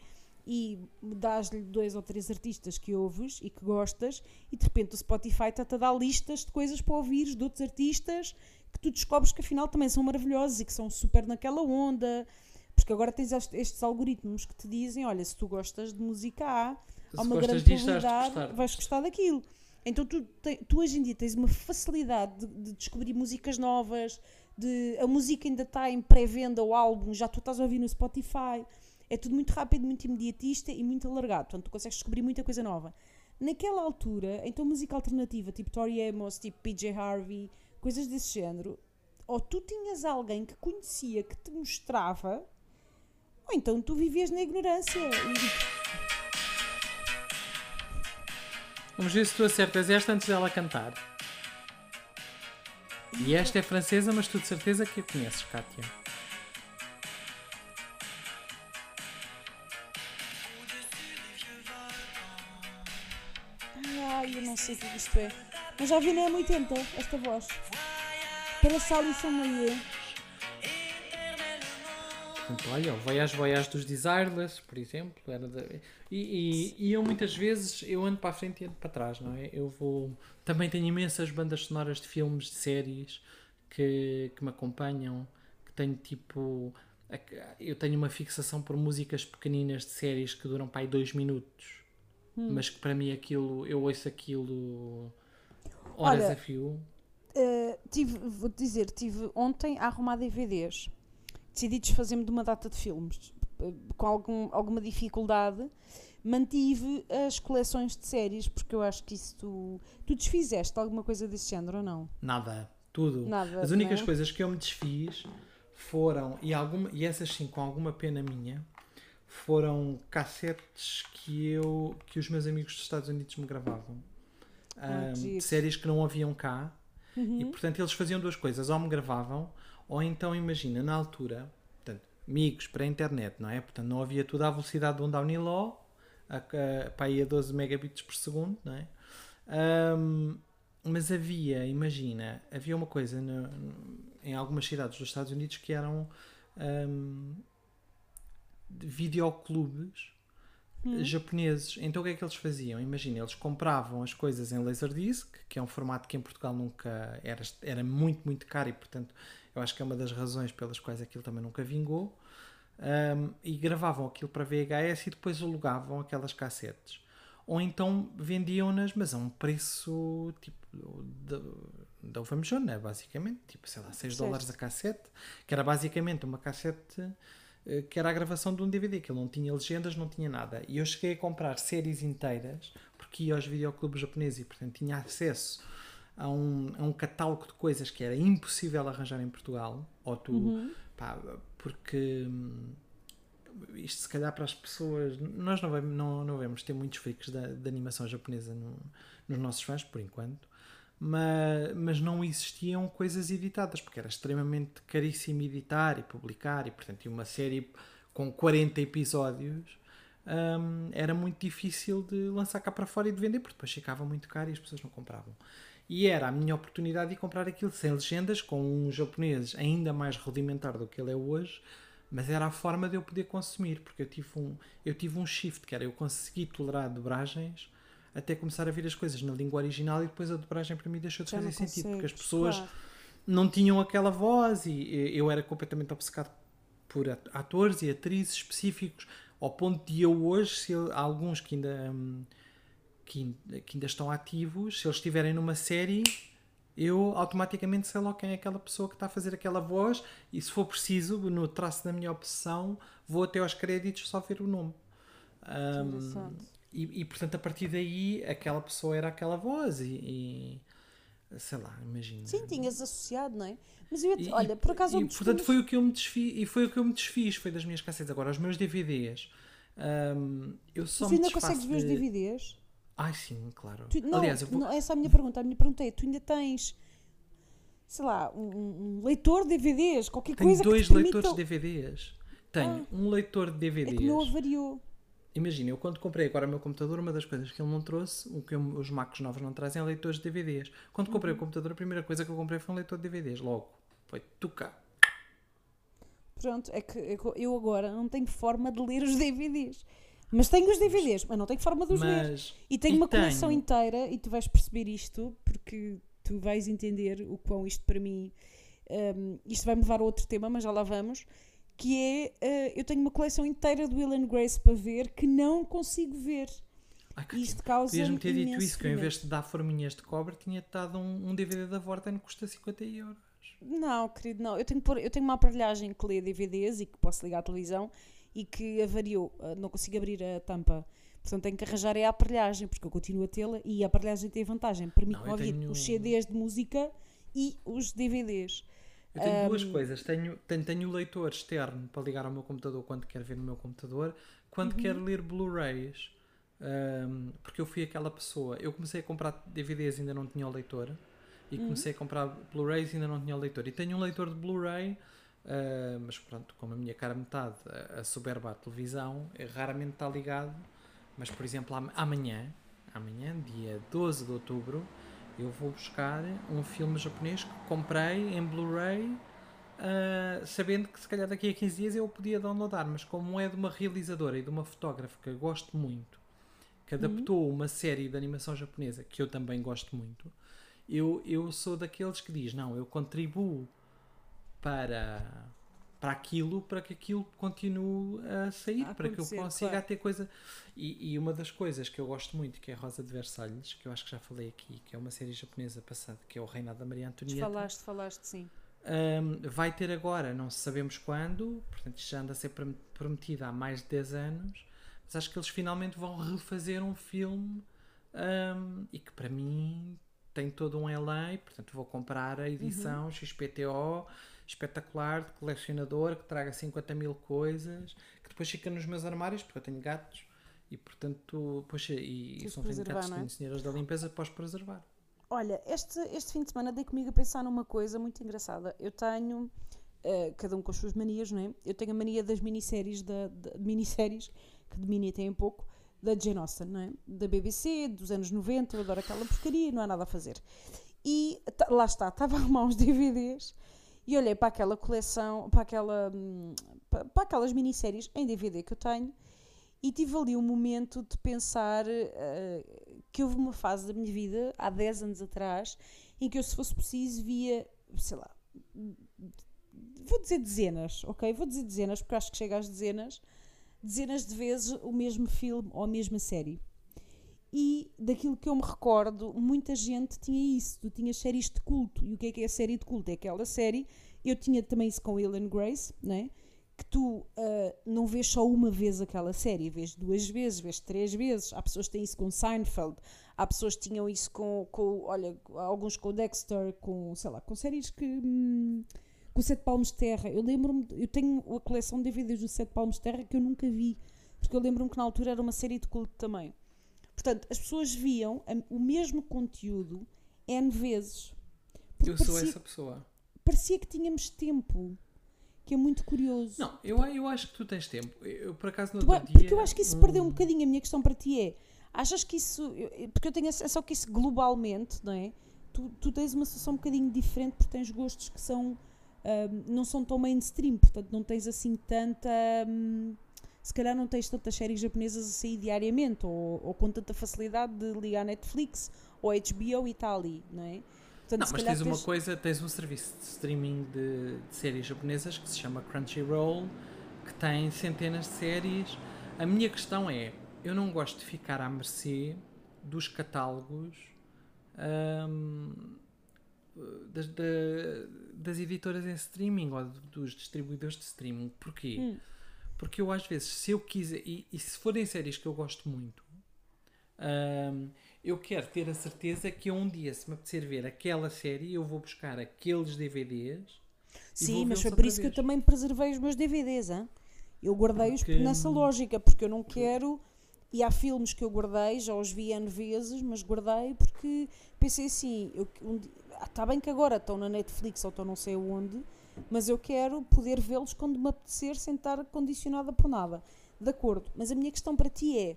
e dás-lhe dois ou três artistas que ouves e que gostas, e de repente o Spotify está-te a dar listas de coisas para ouvires de outros artistas que tu descobres que afinal também são maravilhosos e que são super naquela onda. Porque agora tens est- estes algoritmos que te dizem: olha, se tu gostas de música A, há Se uma grande probabilidade gostar. vais gostar daquilo. Então tu, te- tu hoje em dia tens uma facilidade de, de descobrir músicas novas, de, a música ainda está em pré-venda, o álbum, já tu estás a ouvir no Spotify. É tudo muito rápido, muito imediatista e muito alargado. Portanto, tu consegues descobrir muita coisa nova. Naquela altura, então música alternativa, tipo Tori Amos, tipo PJ Harvey, coisas desse género, ou tu tinhas alguém que conhecia, que te mostrava, ou então tu vivias na ignorância. E- Vamos ver se tu acertas esta antes dela cantar. E esta é francesa, mas tu de certeza que a conheces, Kátia. Ai, eu não sei o que isto é. Mas já vi na M80 esta voz. Parece a Alison Moyer. Portanto, olha, o Voyage Voyage dos Desireless, por exemplo. Era da- e, e, e eu muitas vezes eu ando para a frente e ando para trás, não é? Eu vou. Também tenho imensas bandas sonoras de filmes, de séries que, que me acompanham, que tenho tipo. Eu tenho uma fixação por músicas pequeninas de séries que duram para aí dois minutos. Mas que para mim aquilo, eu ouço aquilo horas Olha, a fio. Uh, tive, vou-te dizer, tive ontem a arrumar DVDs. Decidi desfazer-me de uma data de filmes. Com algum, alguma dificuldade, mantive as coleções de séries, porque eu acho que isso tu. Tu desfizeste alguma coisa desse género ou não? Nada, tudo. Nada, As únicas é? coisas que eu me desfiz foram, e, alguma, e essas sim com alguma pena minha, foram cassetes que eu que os meus amigos dos Estados Unidos me gravavam. Ah, Ahm, que de séries que não haviam cá. Uhum. E portanto eles faziam duas coisas, ou me gravavam, ou então imagina, na altura, portanto, amigos para a internet, não é? Portanto, não havia tudo à velocidade de um download, a, a, para aí a 12 megabits por segundo, não é? Ahm, mas havia, imagina, havia uma coisa no- em algumas cidades dos Estados Unidos que eram de videoclubes japoneses. Então o que é que eles faziam? Imagina, eles compravam as coisas em Laserdisc, que é um formato que em Portugal nunca era, era muito, muito caro e portanto eu acho que é uma das razões pelas quais aquilo também nunca vingou. Um, e gravavam aquilo para VHS e depois alugavam aquelas cassetes. Ou então vendiam-nas, mas a um preço tipo da- da Uva Mejona, basicamente, tipo, sei lá, 6 Certo. dólares a cassete, que era basicamente uma cassete eh, que era a gravação de um DVD, que ele não tinha legendas, não tinha nada. E eu cheguei a comprar séries inteiras, porque ia aos videoclubes japoneses e, portanto, tinha acesso a um, a um catálogo de coisas que era impossível arranjar em Portugal. Ou tu, pá, porque hum, isto se calhar para as pessoas, nós não vamos, não, não vamos ter muitos freaks da, da animação japonesa no- nos nossos fãs, por enquanto. Mas, mas não existiam coisas editadas, porque era extremamente caríssimo editar e publicar, e portanto, e uma série com 40 episódios hum, era muito difícil de lançar cá para fora e de vender, porque depois ficava muito caro e as pessoas não compravam. E era a minha oportunidade de comprar aquilo sem legendas, com um japonês ainda mais rudimentar do que ele é hoje, mas era a forma de eu poder consumir, porque eu tive um, eu tive um shift, que era eu consegui tolerar dobragens até começar a ver as coisas na língua original e depois a dobragem para mim deixou de Já fazer sentido, porque as pessoas claro. não tinham aquela voz e eu era completamente obcecado por at- atores e atrizes específicos ao ponto de eu hoje, se alguns que ainda, hum, que, ainda- que ainda estão ativos, se eles estiverem numa série, eu automaticamente sei logo quem é aquela pessoa que está a fazer aquela voz e se for preciso, no traço da minha obsessão, vou até aos créditos só ver o nome. Interessante. e, e, portanto a partir daí aquela pessoa era aquela voz e, e, sei lá, imagina. Sim, tinhas associado, não é? Mas eu E- olha, por acaso e, um dos portanto foi o que eu me desfiz e foi o que eu me desfiz foi das minhas cassetes agora os meus DVDs hum, eu só Mas ainda consegues ver os de- DVDs? Ai sim claro Tu- não, aliás eu vou não, essa é a minha pergunta. A minha pergunta é: tu ainda tens, sei lá, um, um- leitor de DVDs, qualquer tenho coisa dois que te permita... leitores de DVDs tenho um leitor de É DVDs que o meu avariou. Imagina, eu quando comprei agora o meu computador, uma das coisas que ele não trouxe, o que eu- os Macs novos não trazem, é leitores de DVDs. Quando comprei Uhum. o computador, a primeira coisa que eu comprei foi um leitor de DVDs, logo. Foi tocar. Pronto, é que eu agora não tenho forma de ler os DVDs. Mas tenho os DVDs, mas não tenho forma de os. Mas. E tenho e uma coleção tenho- inteira e tu vais perceber isto porque tu vais entender o quão isto para mim. hum, isto vai-me levar a outro tema, mas já lá vamos. Que é eh, eu tenho uma coleção inteira do Will and Grace para ver que não consigo ver. Ai, que E isto causa. Podias-me ter dito isso, que eu em vez de dar forminhas de cobre, tinha dado um, um DVD da Vorten que custa 50 euros. Não, querido, não. Eu tenho, pôr- eu tenho uma aparelhagem que lê DVDs e que posso ligar à televisão e que avariou. Ah, Não consigo abrir a tampa. Portanto, tenho que arranjar é a aparelhagem, porque eu continuo a tê-la e a aparelhagem tem vantagem. Permite-me ouvir tenho- os CDs de música e os DVDs. Eu tenho duas coisas. Tenho, tenho, tenho o leitor externo para ligar ao meu computador quando quero ver no meu computador, quando Uhum. quero ler Blu-rays. Ahm, porque eu fui aquela pessoa. Eu comecei a comprar DVDs e ainda não tinha o leitor. E Uhum. comecei a comprar Blu-rays e ainda não tinha o leitor. E tenho um leitor de Blu-ray, ah, mas pronto, como a minha cara metade, a, a soberba à televisão, raramente está ligado. Mas, por exemplo, am- amanhã, amanhã, dia 12 de outubro, eu vou buscar um filme japonês que comprei em Blu-ray ah, sabendo que se calhar daqui a 15 dias eu podia downloadar, mas como é de uma realizadora e de uma fotógrafa que eu gosto muito, que adaptou uma série de animação japonesa que eu também gosto muito, eu, eu sou daqueles que diz, não, eu contribuo para, para aquilo, para que aquilo continue a sair, A para que eu consiga claro. ter coisa. E, e uma das coisas que eu gosto muito, que é a Rosa de Versalhes, que eu acho que já falei aqui, que é uma série japonesa passada, que é o Reinado da Maria Antonieta. Falaste, falaste, sim. Um, vai ter agora, não sabemos quando, portanto isto já anda a ser prom- prometido há mais de 10 anos, mas acho que eles finalmente vão refazer um filme um, e que para mim tem todo um LA, portanto vou comprar a edição XPTO espetacular de colecionador que traga 50 mil coisas que depois fica nos meus armários porque eu tenho gatos e portanto poxa, e são gatos, é? tenho senhoras da limpeza, posso preservar. Olha, este, este fim de semana dei comigo a pensar numa coisa muito engraçada. Eu tenho, eh, cada um com as suas manias, não é? Eu tenho a mania das minisséries, da, da- minisséries que de mini tem um pouco, da Jane Austen, não é? Da BBC, dos anos 90, eu adoro aquela porcaria, não há nada a fazer. E lá está, estava a arrumar uns DVDs e olhei para aquela coleção, para, aquela, hum, pa- para aquelas minisséries em DVD que eu tenho e tive ali um momento de pensar eh, que houve uma fase da minha vida, há 10 anos atrás, em que eu, se fosse preciso, via, sei lá, vou dizer dezenas, ok? Vou dizer dezenas, porque acho que chega às dezenas, dezenas de vezes o mesmo filme ou a mesma série. E daquilo que eu me recordo, muita gente tinha isso, tu tinhas séries de culto. E o que é que é a série de culto? É aquela série, eu tinha também isso com and Grace, né? que tu ah, não vês só uma vez aquela série, vês duas vezes, vês três vezes. Há pessoas que têm isso com Seinfeld, há pessoas que tinham isso com, com olha, alguns com Dexter, com, sei lá, com séries que. hum, com Sete Palmos de Terra. Eu lembro-me, eu tenho a coleção de DVDs do Sete Palmos de Terra que eu nunca vi, porque eu lembro-me que na altura era uma série de culto também. Portanto, as pessoas viam o mesmo conteúdo N vezes. Porque Eu sou parecia, essa pessoa. parecia que tínhamos tempo, que é muito curioso. Não, eu, eu acho que tu tens tempo. Eu, por acaso, no Tu- outro porque dia, eu acho que isso um- perdeu um bocadinho. A minha questão para ti é: achas que isso. Porque eu tenho a sensação que isso globalmente, não é? Tu, tu tens uma situação um bocadinho diferente porque tens gostos que são. ahm, não são tão mainstream, portanto não tens assim tanta. hum, se calhar não tens tantas séries japonesas a sair diariamente ou, ou com tanta facilidade de ligar Netflix ou HBO e está ali, não é? Portanto, Não, mas calhar tens uma coisa, tens um serviço de streaming de, de séries japonesas que se chama Crunchyroll, que tem centenas de séries. A minha questão é, eu não gosto de ficar à mercê dos catálogos ahm, das, da- das editoras em streaming ou dos distribuidores de streaming. Porquê? Hum. Porque eu às vezes, se eu quiser, e, e se forem séries que eu gosto muito, eu quero ter a certeza que um dia, se me apetecer ver aquela série, eu vou buscar aqueles DVDs. Sim, mas foi por isso que eu vez. também preservei os meus DVDs, hein? Eu guardei-os Porque- nessa lógica, porque eu não quero. E há filmes que eu guardei, já os vi N vezes, mas guardei porque pensei assim: eu, um, está bem que agora estão na Netflix ou estão não sei onde, mas eu quero poder vê-los quando me apetecer sem estar condicionada por nada. De acordo, mas a minha questão para ti é: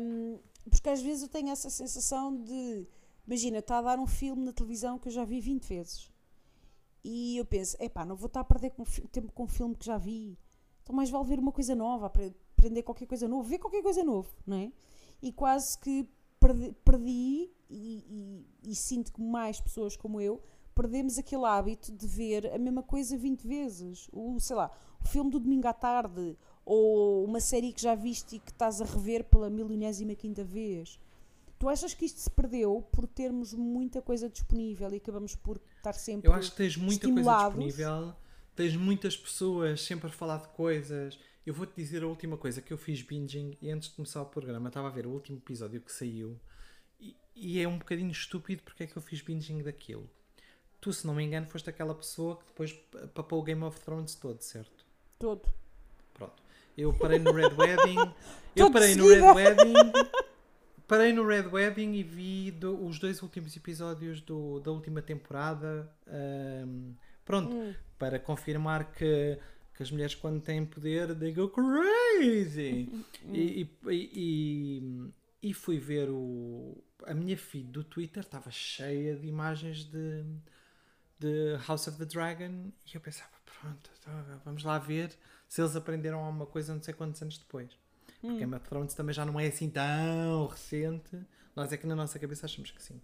hum, porque às vezes eu tenho essa sensação de. Imagina, está a dar um filme na televisão que eu já vi 20 vezes. E eu penso, epá, não vou estar a perder tempo com um filme que já vi. Então mais vale ver uma coisa nova, apre- aprender qualquer coisa nova, ver qualquer coisa nova, não é? E quase que perdi, perdi e, e- e sinto que mais pessoas como eu perdemos aquele hábito de ver a mesma coisa 20 vezes. O, sei lá, o filme do domingo à tarde ou uma série que já viste e que estás a rever pela milionésima quinta vez. Tu achas que isto se perdeu por termos muita coisa disponível e acabamos por estar sempre Eu acho que tens muita coisa disponível, tens muitas pessoas sempre a falar de coisas. Eu vou-te dizer a última coisa que eu fiz binging e antes de começar o programa estava a ver o último episódio que saiu e, e é um bocadinho estúpido porque é que eu fiz binging daquilo. Tu, se não me engano, foste aquela pessoa que depois papou o Game of Thrones todo, certo? todo. Pronto. Eu parei no Red Wedding. *laughs* eu parei no. Red Wedding. Parei no Red Wedding e vi do- os dois últimos episódios do- da última temporada. ahm, pronto, Hum. para confirmar que, que as mulheres, quando têm poder, they go crazy. *laughs* E, e, e- e fui ver o. A minha feed do Twitter estava cheia de imagens de, de House of the Dragon e eu pensava, pronto, então, vamos lá ver se eles aprenderam alguma coisa não sei quantos anos depois. Porque Game of Thrones também já não é assim tão recente. Nós é que na nossa cabeça achamos que sim.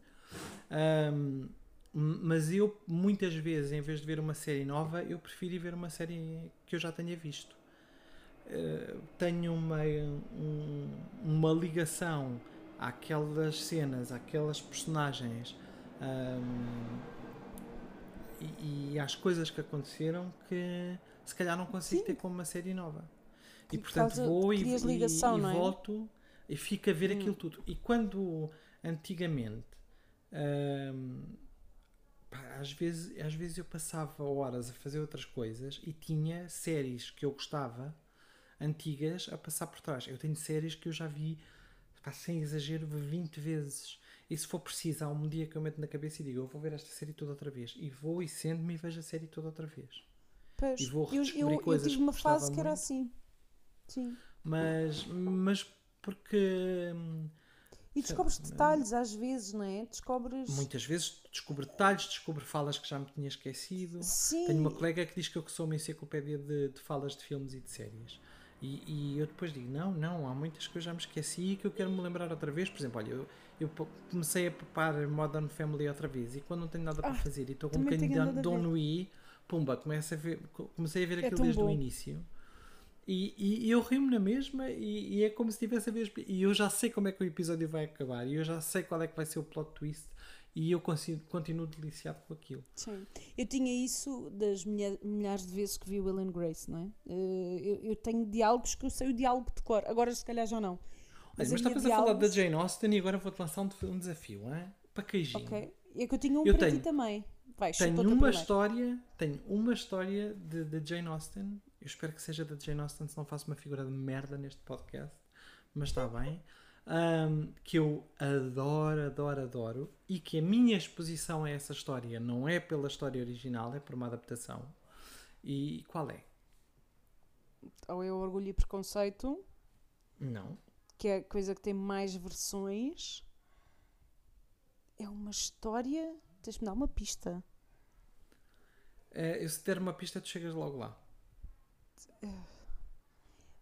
Ahm, m- mas eu, muitas vezes, em vez de ver uma série nova, eu prefiro ir ver uma série que eu já tenha visto. Uh, tenho uma, um- uma ligação àquelas cenas, àquelas personagens ahm, e, e às coisas que aconteceram que se calhar não consigo ter como uma série nova. E Por portanto vou e, e- ligação, e não é? volto e fico a ver aquilo tudo. E quando antigamente ahm, pá, às, vezes, às vezes eu passava horas a fazer outras coisas e tinha séries que eu gostava antigas a passar por trás. Eu tenho séries que eu já vi pá, sem exagero 20 vezes. E se for preciso, há um dia que eu meto na cabeça e digo eu vou ver esta série toda outra vez. E vou e sento-me e vejo a série toda outra vez. Pois, E vou eu, redescobrir eu, eu coisas tive que uma fase que era muito. assim. Sim. Mas, mas porque E descobres detalhes às vezes, não é? Descobres. muitas vezes descubro detalhes, descubro falas que já me tinha esquecido. Sim. Tenho uma colega que diz que eu sou uma enciclopédia de, de falas de filmes e de séries. E, e eu depois digo, não, não, há muitas que eu já me esqueci e que eu quero me lembrar outra vez. Por exemplo, olha, eu, eu comecei a preparar Modern Family outra vez e quando não tenho nada para fazer e estou com um Ah, bocadinho de Louis, pumba, começo a ver, co- comecei a ver É aquilo desde o início. E, e- e eu rio-me na mesma e, e é como se tivesse a ver. E eu já sei como é que o episódio vai acabar e eu já sei qual é que vai ser o plot twist e eu consigo, continuo deliciado com aquilo. Sim. Eu tinha isso das milha- milhares de vezes que vi Will and Grace, não é? Eh, Eu, eu tenho diálogos que eu sei o diálogo de cor. Agora, se calhar, já não. Mas estavas a falar da Jane Austen e agora vou-te lançar um, um desafio, hein? para queijinho. Ok. É que eu tinha um Eu para tenho- ti também. Vai, Tenho uma primeira. história, tenho uma história de, de Jane Austen. Eu espero que seja da Jane Austen, se não faço uma figura de merda neste podcast, mas está bem. Ahm, que eu adoro, adoro, adoro, e que a minha exposição a essa história não é pela história original, é por uma adaptação. E qual é? Ou é Orgulho e Preconceito, Não. Que é a coisa que tem mais versões. É uma história. Tens-me dar uma pista. Eu se der uma pista, tu chegas logo lá.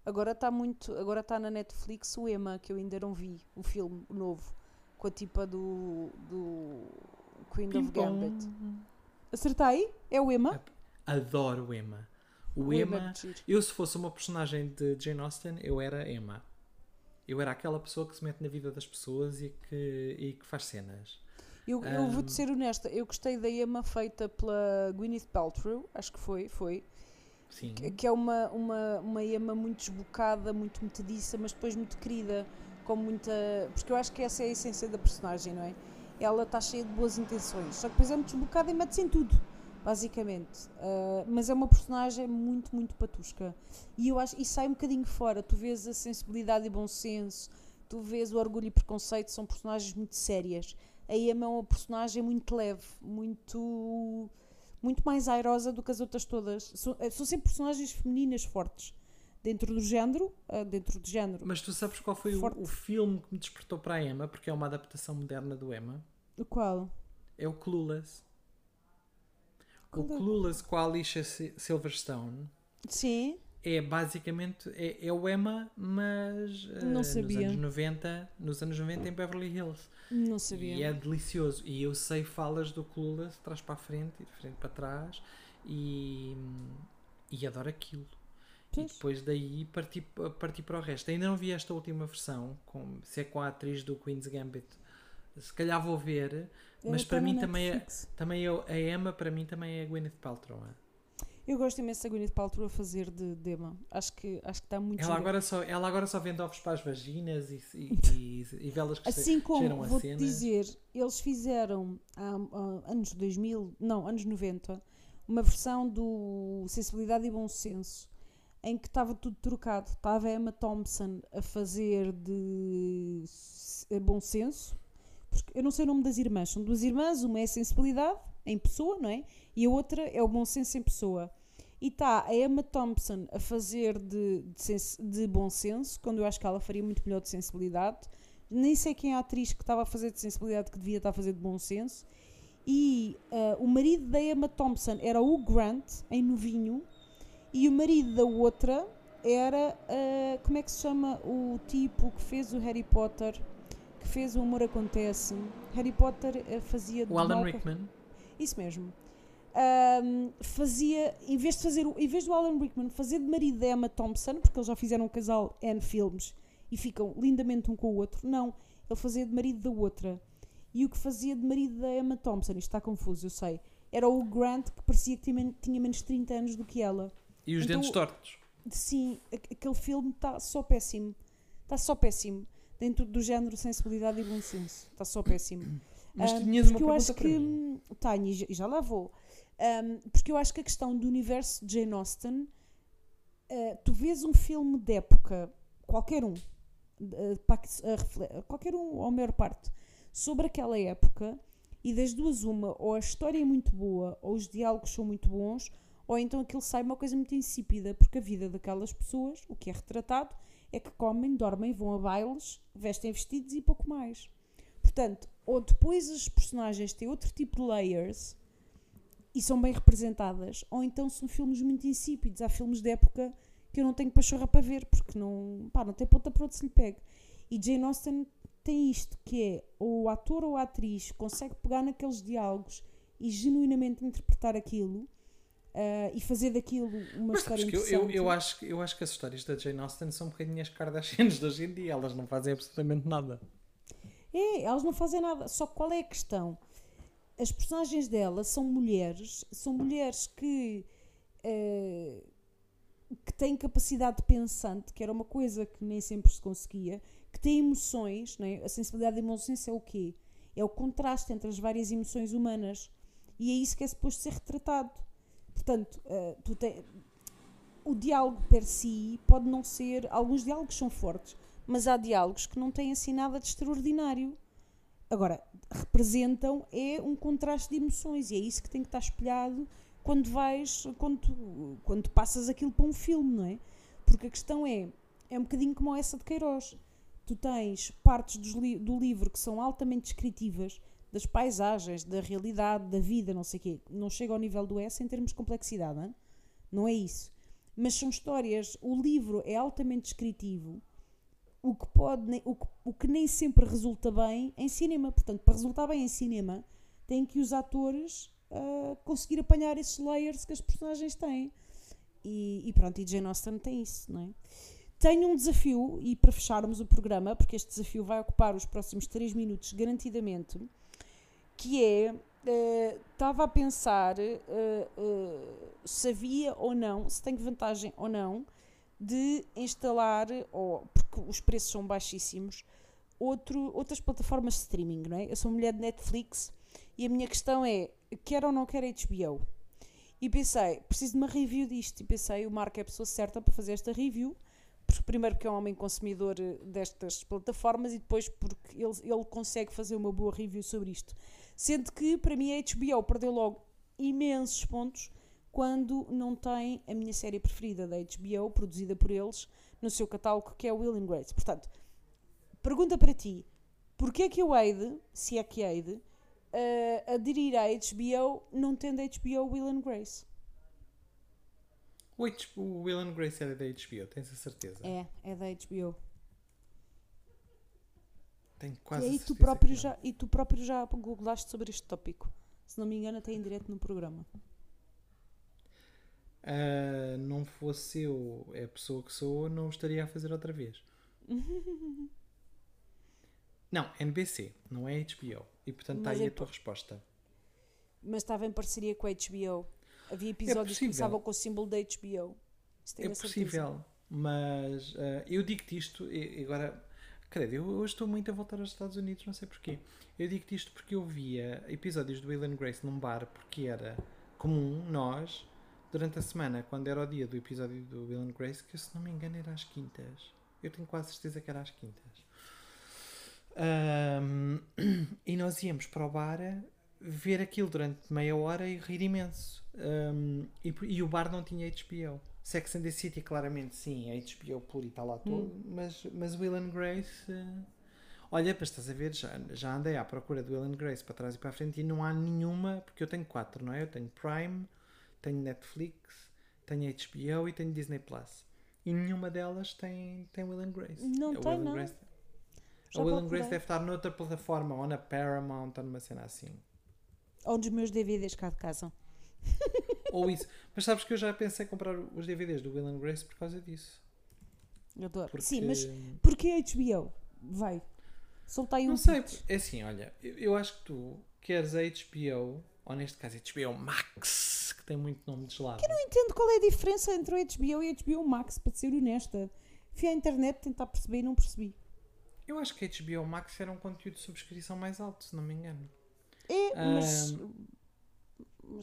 Agora está muito. Agora está na Netflix o Emma, que eu ainda não vi, o filme o novo, com a tipa do. do Queen of. Gambit. Acertei? É o Emma? Adoro o Emma. O, O Emma é Emma, giro. eu se fosse uma personagem de Jane Austen, eu era Emma. Eu era aquela pessoa que se mete na vida das pessoas e que, e que faz cenas. Eu, eu vou-te ser honesta, eu gostei da Emma feita pela Gwyneth Paltrow, acho que foi, foi. Sim. Que, que é uma, uma, uma Emma muito desbocada, muito metediça, mas depois muito querida, com muita. Porque eu acho que essa é a essência da personagem, não é? Ela está cheia de boas intenções, só que depois é muito desbocada e mete-se em tudo, basicamente. Ah, mas é uma personagem muito, muito patusca. E eu acho. E sai um bocadinho fora. Tu vês a sensibilidade e bom senso, tu vês o orgulho e preconceito, são personagens muito sérias. A Emma é uma personagem muito leve, muito muito mais airosa do que as outras todas. São, eh, são sempre personagens femininas fortes dentro do género, ah, dentro do género. Mas tu sabes qual foi o, o filme que me despertou para a Emma, porque é uma adaptação moderna do Emma? O qual? É o Clueless. O? Clueless com a Alicia Si- Silverstone Sim, é basicamente é, é o Emma, mas eh, Não sabia. nos anos 90, nos anos 90 em Beverly Hills. não sabia. E é delicioso. E eu sei falas do Clueless de trás para a frente e de frente para trás e, e adoro aquilo. E Pois. depois daí parti, parti para o resto. Ainda não vi esta última versão, com, se é com a atriz do Queen's Gambit. Se calhar vou ver, mas para na mim também é, também é, a Emma para mim também é a Gwyneth Paltrow. é? Eu gosto imenso da Gwyneth Paltrow a fazer de Dema. Acho que, acho que está muito Ela gira. agora, só, ela agora só vende ovos para as vaginas e, e, *laughs* e, e velas que Assim cheiram como, a vou-te cenas. dizer, eles fizeram há, há anos 2000, não, anos 90, uma versão do Sensibilidade e Bom Senso, em que estava tudo trocado. Estava a Emma Thompson a fazer de Bom Senso, porque eu não sei o nome das irmãs, são duas irmãs, uma é Sensibilidade, em pessoa, não é? E a outra é o Bom Senso em pessoa. E está a Emma Thompson a fazer de, de, sens- de bom senso, quando eu acho que ela faria muito melhor de sensibilidade. Nem sei quem é a atriz que estava a fazer de sensibilidade que devia estar a fazer de bom senso. E ah, o marido da Emma Thompson era o Grant, em novinho, e o marido da outra era, ah, como é que se chama o tipo que fez o Harry Potter, que fez o Amor Acontece. Harry Potter ah, fazia de O Alan Rickman. isso mesmo. Ahm, fazia, em vez de fazer, em vez do Alan Rickman fazer de marido da Emma Thompson, porque eles já fizeram um casal N filmes e ficam lindamente um com o outro, não, ele fazia de marido da outra. E o que fazia de marido da Emma Thompson, isto está confuso, eu sei, era o Grant que parecia que tinha, tinha menos de 30 anos do que ela. E os Então- dentes tortos. Sim, aquele filme está só péssimo. Está só péssimo. Dentro do género sensibilidade e bom senso. Está só péssimo. *clears throat* Mas Ah, tinhas uma eu pergunta para que mim. tenho, e já- já lá vou. Ahm, porque eu acho que a questão do universo de Jane Austen, ah, tu vês um filme de época, qualquer um, para refle- qualquer um, ou a maior parte, sobre aquela época, e das duas, uma, ou a história é muito boa, ou os diálogos são muito bons, ou então aquilo sai uma coisa muito insípida, porque a vida daquelas pessoas, o que é retratado, é que comem, dormem, vão a bailes, vestem vestidos e pouco mais. Portanto, ou depois as personagens têm outro tipo de layers e são bem representadas, ou então são filmes muito insípidos. Há filmes de época que eu não tenho pachorra para ver, porque não, pá, não tem ponta para onde se lhe pegue. E Jane Austen tem isto, que é ou o ator ou a atriz consegue pegar naqueles diálogos e genuinamente interpretar aquilo ah, e fazer daquilo uma Mas história que eu, interessante. eu, eu, acho, eu acho que as histórias da Jane Austen são um bocadinho as Kardashians *laughs* de hoje em dia. Elas não fazem absolutamente nada. É, elas não fazem nada. Só que qual é a questão? As personagens dela são mulheres, são mulheres que, eh, que têm capacidade pensante, que era uma coisa que nem sempre se conseguia, que têm emoções, né? a sensibilidade de emoções é o quê? É o contraste entre as várias emoções humanas. E é isso que é suposto ser retratado. Portanto, tu te- o diálogo per si pode não ser. Alguns diálogos são fortes, mas há diálogos que não têm assim nada de extraordinário. Agora, representam é um contraste de emoções e é isso que tem que estar espelhado quando vais, quando, tu- quando passas aquilo para um filme, não é? Porque a questão é, é um bocadinho como essa de Queiroz. Tu tens partes li- do livro que são altamente descritivas das paisagens, da realidade, da vida, não sei o quê. Não chega ao nível do S em termos de complexidade, não, não é isso. Mas são histórias, o livro é altamente descritivo, o que, pode, o, que, o que nem sempre resulta bem em cinema. Portanto, para resultar bem em cinema, tem que os atores ah, conseguir apanhar esses layers que as personagens têm. E, e pronto, e Jane Austen tem isso, não é? Tenho um desafio, e para fecharmos o programa, porque este desafio vai ocupar os próximos 3 minutos garantidamente, que é, eh, estava a pensar eh, eh, se havia ou não, se tem vantagem ou não, de instalar, ou, porque os preços são baixíssimos, outro, outras plataformas de streaming, não é? Eu sou mulher de Netflix e a minha questão é, quer ou não quer HBO? E pensei, preciso de uma review disto. E pensei, o Marco é a pessoa certa para fazer esta review. Porque, primeiro, porque é um homem consumidor destas plataformas e depois porque ele, ele consegue fazer uma boa review sobre isto. Sendo que, para mim, a HBO perdeu logo imensos pontos quando não tem a minha série preferida da HBO, produzida por eles, no seu catálogo, que é Will and Grace. Portanto, pergunta para ti, porquê é que eu hei de, se é que hei de, eh, aderir à HBO não tendo a HBO Will and Grace? O, H- o Will and Grace era da HBO, tens a certeza? É, é da HBO. Tenho quase E aí tu próprio, que é. já, e tu próprio já googlaste sobre este tópico. Se não me engano, até em direto no programa. Ah, não fosse eu é a pessoa que sou, não estaria a fazer outra vez. *laughs* não, NBC, não é HBO. E portanto está aí é a tua resposta. Mas estava em parceria com a HBO. Havia episódios que possível. começavam com o símbolo da HBO. É possível, mas ah, eu digo-te isto agora, credo, eu hoje estou muito a voltar aos Estados Unidos, não sei porquê. Eu digo-te isto porque eu via episódios do Will and Grace num bar, porque era comum nós, durante a semana, quando era o dia do episódio do Will and Grace, que se não me engano era às quintas. Eu tenho quase certeza que era às quintas. Ahm, *clears throat* e nós íamos para o bar ver aquilo durante meia hora e rir imenso. Ahm, e, e o bar não tinha HBO. Sex and the City, claramente, sim, a HBO Pluri está lá todo, mas, mas Will and Grace. eh, Olha, mas estás a ver, já, já andei à procura do Will and Grace para trás e para a frente e não há nenhuma, porque eu tenho quatro, não é? Eu tenho Prime, tenho Netflix, tenho HBO e tenho Disney Plus. E nenhuma delas tem, tem Will and Grace. Não A tem, Will não. Grace, a Will and. Grace deve estar noutra plataforma, ou na Paramount, ou numa cena assim. Ou dos meus DVDs cá de casa. *laughs* Ou isso. Mas sabes que eu já pensei em comprar os DVDs do Will and Grace por causa disso. Eu adoro. Porque... Sim, mas porquê HBO? Vai. Solta aí um Não sei, pitch. é assim, olha, eu, eu acho que tu queres a HBO, ou neste caso HBO Max, que tem muito nome de gelado. Não entendo qual é a diferença entre o HBO e o HBO Max, para ser honesta. Fui à internet tentar perceber e não percebi. Eu acho que a HBO Max era um conteúdo de subscrição mais alto, se não me engano. É, mas. Ahm,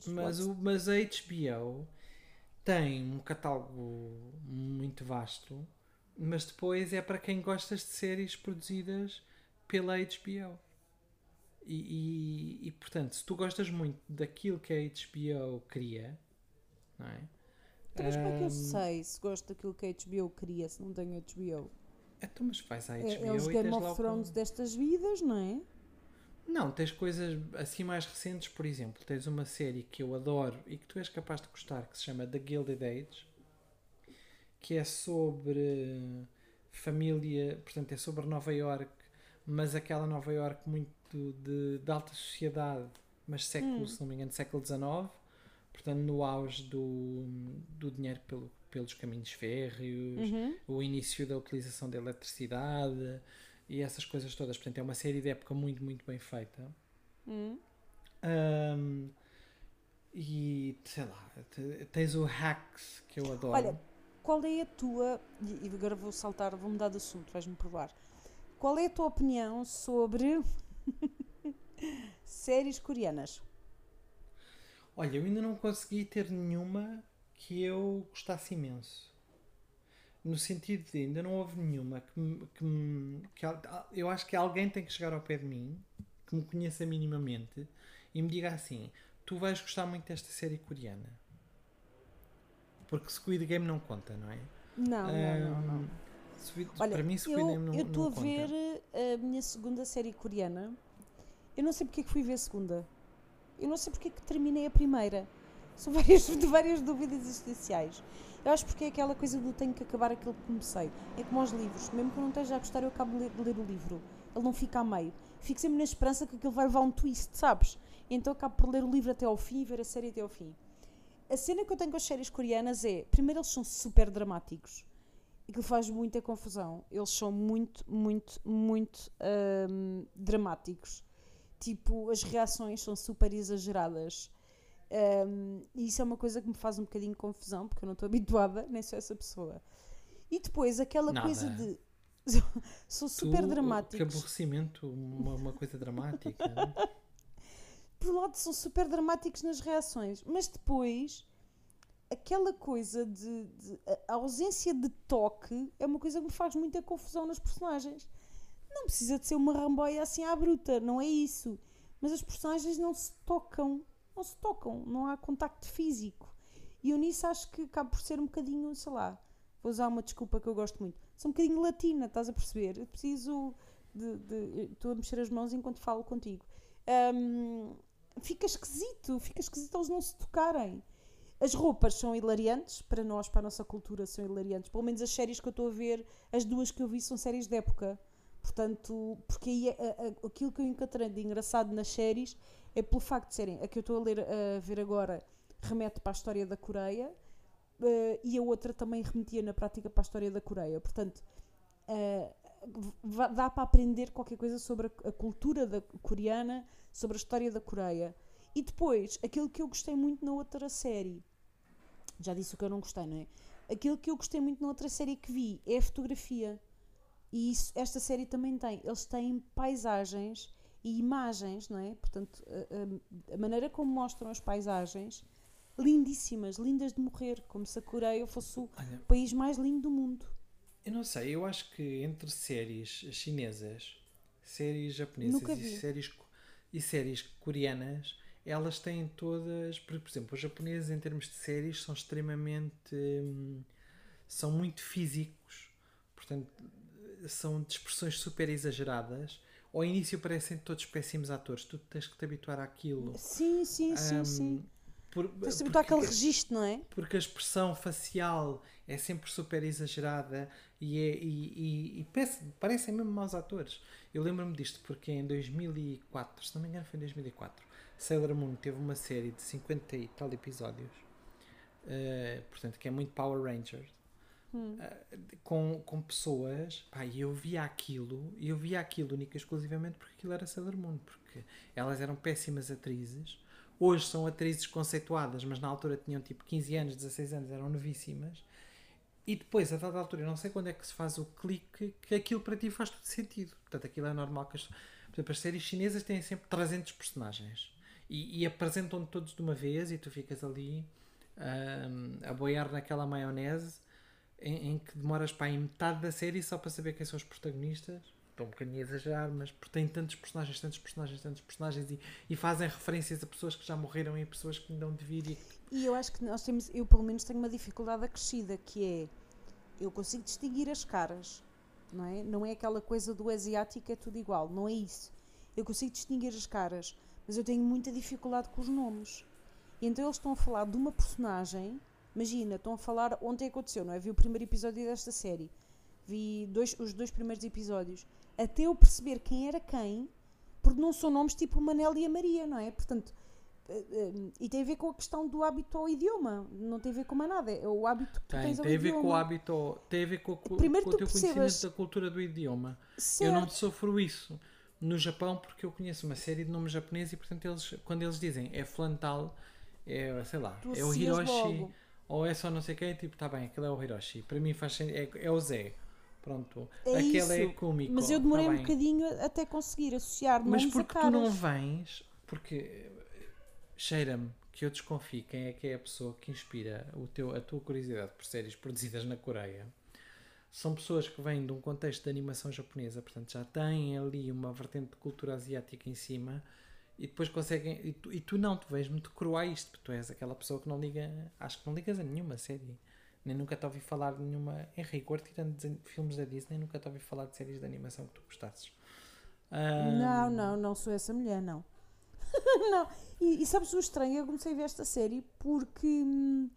mas, o, mas a HBO tem um catálogo muito vasto, mas depois é para quem gosta de séries produzidas pela HBO. E, e, e, portanto, se tu gostas muito daquilo que a HBO cria, não é? Então, mas como é que eu sei se gosto daquilo que a HBO queria, se não tenho HBO? Então, mas vais à HBO É, é os e Game of Thrones destas vidas, não é? Não, tens coisas assim mais recentes, por exemplo, tens uma série que eu adoro e que tu és capaz de gostar, que se chama The Gilded Age, que é sobre família, portanto é sobre Nova York, mas aquela Nova York muito de, de alta sociedade, mas século, se não me engano, século XIX, portanto no auge do, do dinheiro pelo, pelos caminhos férreos, o início da utilização da eletricidade e essas coisas todas. Portanto, é uma série de época muito, muito bem feita. Ahm, e sei lá, te- tens o Hacks que eu adoro. Olha, qual é a tua. E agora vou saltar, vou mudar de assunto, vais-me provar. Qual é a tua opinião sobre *laughs* séries coreanas? Olha, eu ainda não consegui ter nenhuma que eu gostasse imenso. No sentido de ainda não houve nenhuma que, me- que, me- que eu acho que alguém tem que chegar ao pé de mim, que me conheça minimamente e me diga assim: tu vais gostar muito desta série coreana. Porque Squid Game não conta, não é? Não, não, não, não. Squid- Olha, para mim, Squid Game não, eu estou não a conta. ver eh, a minha segunda série coreana. Eu não sei porque é que fui ver a segunda. Eu não sei porque é que terminei a primeira. São *laughs* várias, várias dúvidas existenciais. Eu acho porque é aquela coisa do tenho que acabar aquilo que comecei. É como aos livros. Mesmo que eu não esteja a gostar, eu acabo de ler, de ler o livro. Ele não fica a meio. Fico sempre na esperança que aquilo vai levar um twist, sabes? Então acabo por ler o livro até ao fim e ver a série até ao fim. A cena que eu tenho com as séries coreanas é, primeiro eles são super dramáticos. E que faz muita confusão. Eles são muito, muito, muito hum, dramáticos. Tipo, as reações são super exageradas. Hum, e isso é uma coisa que me faz um bocadinho de confusão, porque eu não estou *laughs* habituada, nem sou essa pessoa. E depois aquela Nada. coisa de. *laughs* são Tu, super Que dramáticos. aborrecimento, uma, uma coisa dramática. *laughs* por um lado são super dramáticos nas reações, mas depois aquela coisa de, de- a ausência de toque é uma coisa que me faz muita confusão nas personagens. Não precisa de ser uma ramboia assim à bruta, não é isso. Mas as personagens não se tocam, não se tocam, não há contacto físico. E eu nisso acho que acaba por ser um bocadinho, sei lá, vou usar uma desculpa que eu gosto muito. Sou um bocadinho latina, estás a perceber? Eu preciso de. de- Estou a mexer as mãos enquanto falo contigo. Hum, fica esquisito, fica esquisito eles não se tocarem. As roupas são hilariantes, para nós, para a nossa cultura, são hilariantes. Pelo menos as séries que eu estou a ver, as duas que eu vi são séries de época. Portanto, porque aí é- a- aquilo que eu encontrei de engraçado nas séries é pelo facto de serem. A que eu estou a, ler, a ver agora remete para a história da Coreia eh, e a outra também remetia na prática para a história da Coreia. Portanto, va- dá para aprender qualquer coisa sobre a, a cultura da, coreana, sobre a história da Coreia. E depois, aquilo que eu gostei muito na outra série, já disse o que eu não gostei, não é? Aquilo que eu gostei muito na outra série que vi é a fotografia. E isso, esta série também tem. Eles têm paisagens e imagens, não é? Portanto, a, a- a maneira como mostram as paisagens, lindíssimas, lindas de morrer, como se a Coreia fosse o Olha, país mais lindo do mundo. eu não sei, eu acho que entre séries chinesas, séries japonesas e séries, e séries coreanas, elas têm todas, por, por exemplo, os japoneses em termos de séries são extremamente hum, são muito físicos. Portanto, são de expressões super exageradas. Ao início parecem todos péssimos atores, tu tens que te habituar àquilo. Sim, sim, sim, Ahm, sim. Por, Tens de habituar aquele registro, não é? porque a expressão facial é sempre super exagerada e, é, e, e, e parece- parecem mesmo maus atores. Eu lembro-me disto porque em 2004, se não me engano foi em 2004, Sailor Moon teve uma série de 50 e tal episódios, eh, portanto que é muito Power Rangers, eh, com, com pessoas, pá, e eu via aquilo, e eu via aquilo única e exclusivamente porque aquilo era Sailor Moon, porque elas eram péssimas atrizes, hoje são atrizes conceituadas, mas na altura tinham tipo 15 anos, 16 anos, eram novíssimas. E depois, a dada altura, eu não sei quando é que se faz o clique, que aquilo para ti faz todo sentido. Portanto, aquilo é normal que as, por exemplo, as séries chinesas têm sempre 300 personagens e, e apresentam todos de uma vez e tu ficas ali ahm, a boiar naquela maionese em, em que demoras para aí metade da série só para saber quem são os protagonistas. Estou um bocadinho a exagerar, mas porque têm tantos personagens, tantos personagens, tantos personagens e, e fazem referências a pessoas que já morreram e a pessoas que não de vir. E, E eu acho que nós temos, eu pelo menos tenho uma dificuldade acrescida, que é eu consigo distinguir as caras, não é? Não é aquela coisa do asiático é tudo igual, não é isso. Eu consigo distinguir as caras, mas eu tenho muita dificuldade com os nomes. Então eles estão a falar de uma personagem, imagina, estão a falar ontem aconteceu, não é? Vi o primeiro episódio desta série, vi dois, os dois primeiros episódios, até eu perceber quem era quem, porque não são nomes tipo Manel e a Maria, não é? Portanto, eh, eh, e tem a ver com a questão do hábito ao idioma, não tem a ver com mais nada, é o hábito que tu tem, tens ao tem a ver idioma. com o hábito, tem a ver com, com, Primeiro com o teu percebas- conhecimento da cultura do idioma. Eu Certo. não sofro isso no Japão porque eu conheço uma série de nomes japoneses e portanto eles, quando eles dizem é flantal, é sei lá, Tu é o Hiroshi logo. Ou é só não sei quem, tipo, tá bem, aquele é o Hiroshi. Para mim faz sentido, é, é o Zé. Pronto, É aquele isso. é Kumiko. Mas eu tá demorei um bem. bocadinho até conseguir associar Mas porque tu não vens, porque eh, cheira-me que eu desconfio quem é que é a pessoa que inspira o teu, a tua curiosidade por séries produzidas na Coreia. São pessoas que vêm de um contexto de animação japonesa, portanto já têm ali uma vertente de cultura asiática em cima e depois conseguem. E tu, e tu não, tu vês muito cru a isto, porque tu és aquela pessoa que não liga. Acho que não ligas a nenhuma série. Nem nunca te ouvi falar de nenhuma. Em rigor, tirando filmes da Disney, nunca te ouvi falar de séries de animação que tu gostasses. Ah, Não, não, não sou essa mulher, não. *laughs* não. E, e sabes o estranho? Eu comecei a ver esta série porque hum,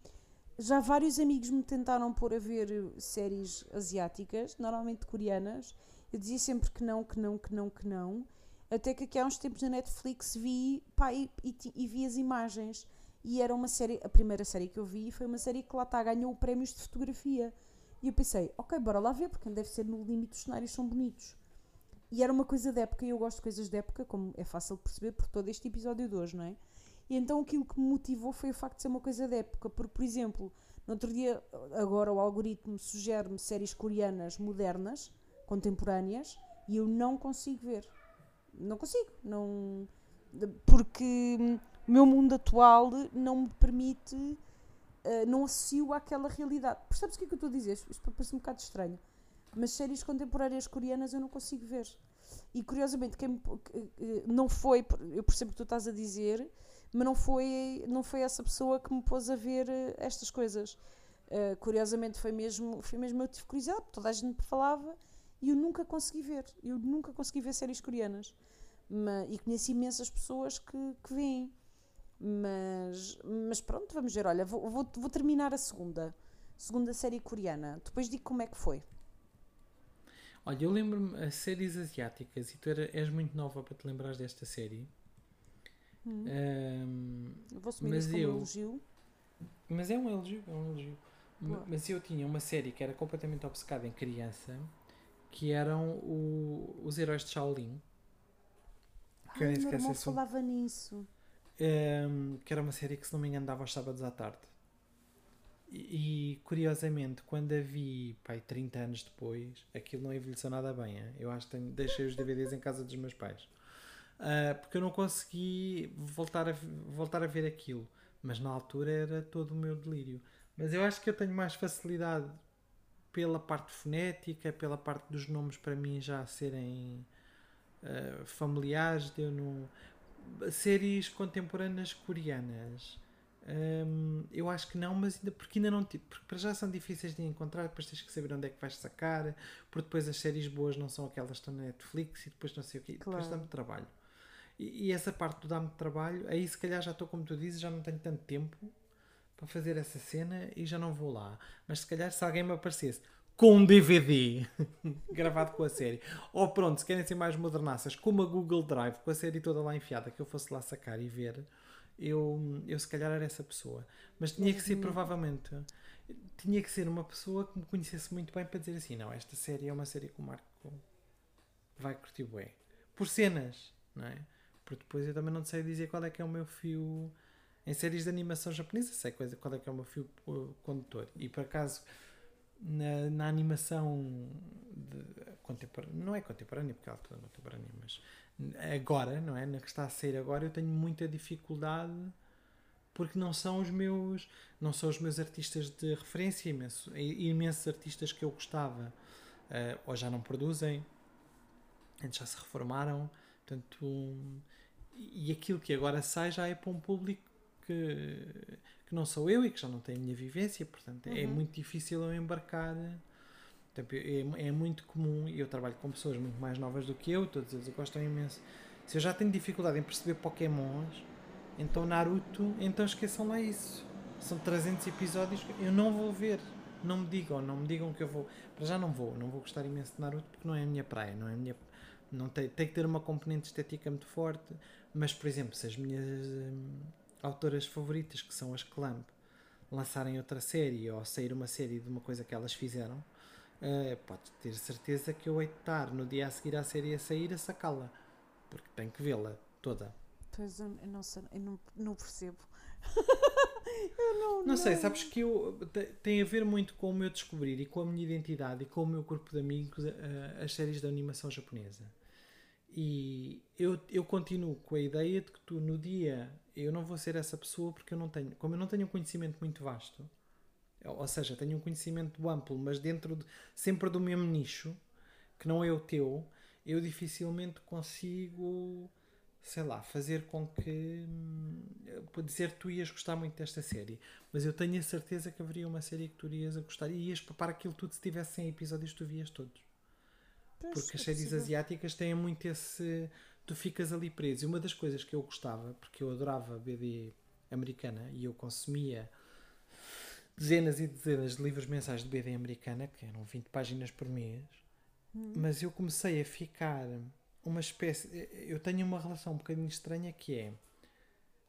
já vários amigos me tentaram pôr a ver séries asiáticas, normalmente coreanas. Eu dizia sempre que não, que não, que não, que não. Até que aqui há uns tempos na Netflix vi pá, e, e e vi as imagens. E era uma série, a primeira série que eu vi foi uma série que lá está, ganhou prémios de fotografia. E eu pensei, ok, bora lá ver, porque deve ser no limite os cenários são bonitos. E era uma coisa de época, e eu gosto de coisas de época, como é fácil perceber por todo este episódio de hoje, não é? E então aquilo que me motivou foi o facto de ser uma coisa de época, porque, por exemplo, no outro dia, agora o algoritmo sugere-me séries coreanas modernas, contemporâneas, e eu não consigo ver. Não consigo. Não... Porque o meu mundo atual não me permite, eh, não associo àquela realidade. Percebes o que é que eu estou a dizer? Isto parece um bocado estranho. Mas séries contemporâneas coreanas eu não consigo ver. E curiosamente, quem não foi, eu percebo o que tu estás a dizer, mas não foi, não foi essa pessoa que me pôs a ver eh, estas coisas. Eh, curiosamente, foi mesmo, foi mesmo eu tive curiosidade, toda a gente me falava e eu nunca consegui ver. Eu nunca consegui ver séries coreanas. Ma- e conheci imensas pessoas que, que veem. Mas, mas pronto, vamos ver. Olha, vou, vou, vou terminar a segunda. Segunda série coreana. Depois digo como é que foi. Olha, eu lembro-me as séries asiáticas e tu és muito nova para te lembrares desta série. Ahm, Eu vou assumir Mas isso eu- elogio. mas é um elogio, é um elogio. Mas eu tinha uma série que era completamente obcecada em criança, que eram o- os heróis de Shaolin. Que eu Ai, nem sequer sei se- falava nisso. Ahm, que era uma série que, se não me engano, dava aos sábados à tarde. E, e, curiosamente, quando a vi pai, 30 anos depois, aquilo não envelheceu nada bem. hein? Eu acho que tenho- deixei os DVDs em casa dos meus pais. Ah, porque eu não consegui voltar a, voltar a ver aquilo. Mas na altura era todo o meu delírio. Mas eu acho que eu tenho mais facilidade pela parte fonética, pela parte dos nomes para mim já serem ah, familiares. de Eu não... Séries contemporâneas coreanas. Hum, eu acho que não, mas ainda porque ainda não tive, porque para já são difíceis de encontrar, depois tens que saber onde é que vais sacar, porque depois as séries boas não são aquelas que estão na Netflix e depois não sei o quê, depois Claro. dá-me trabalho. E, e essa parte do dá-me trabalho, aí se calhar já estou como tu dizes, já não tenho tanto tempo para fazer essa cena e já não vou lá. Mas se calhar se alguém me aparecesse com um DVD *laughs* gravado com a série, ou pronto, se querem ser mais modernaças, com uma Google Drive, com a série toda lá enfiada, que eu fosse lá sacar e ver, eu, eu se calhar era essa pessoa. Mas tinha que ser provavelmente, tinha que ser uma pessoa que me conhecesse muito bem para dizer assim: não, esta série é uma série que o Marco vai curtir bué. Por cenas, não é? Porque depois eu também não sei dizer qual é que é o meu fio. Em séries de animação japonesa, sei coisa- qual é que é o meu fio uh, condutor. E por acaso, na, na animação contemporânea, não é contemporânea, porque ela é contemporânea, mas agora, não é? Na que está a sair agora, eu tenho muita dificuldade porque não são os meus não são os meus artistas de referência imenso, imensos artistas que eu gostava eh, ou já não produzem antes já se reformaram portanto um, e aquilo que agora sai já é para um público que, que não sou eu e que já não tem a minha vivência portanto é muito difícil eu embarcar é, é muito comum e eu trabalho com pessoas muito mais novas do que eu todos eles gostam imenso se eu já tenho dificuldade em perceber pokémons então Naruto, então esqueçam lá isso. São 300 episódios que eu não vou ver. Não me digam, não me digam que eu vou. Para já não vou, não vou gostar imenso de Naruto porque não é a minha praia, não é a minha. Não tem, tem que ter uma componente estética muito forte. Mas, por exemplo, se as minhas hum, autoras favoritas, que são as Clamp, lançarem outra série ou sair uma série de uma coisa que elas fizeram, podes ter certeza que eu hei estar no dia a seguir à série a sair a sacá-la. Porque tenho que vê-la toda. Pois eu, eu não sei, eu não, não percebo. *laughs* Não sei, sabes que eu te- tem a ver muito com o meu descobrir e com a minha identidade e com o meu corpo de amigos eh, as séries de animação japonesa. E eu, eu continuo com a ideia de que tu no dia eu não vou ser essa pessoa porque eu não tenho, como eu não tenho um conhecimento muito vasto, ou seja, tenho um conhecimento amplo, mas dentro de, sempre do mesmo nicho, que não é o teu, eu dificilmente consigo, sei lá, fazer com que hum, para dizer que tu ias gostar muito desta série, mas eu tenho a certeza que haveria uma série que tu irias a gostar e ias papar aquilo tudo se 100 episódios tu vias todos. Porque as é séries possível. asiáticas têm muito esse. Tu ficas ali preso. E uma das coisas que eu gostava, porque eu adorava BD americana e eu consumia dezenas e dezenas de livros mensais de BD americana, que eram 20 páginas por mês, mas eu comecei a ficar uma espécie. Eu tenho uma relação um bocadinho estranha que é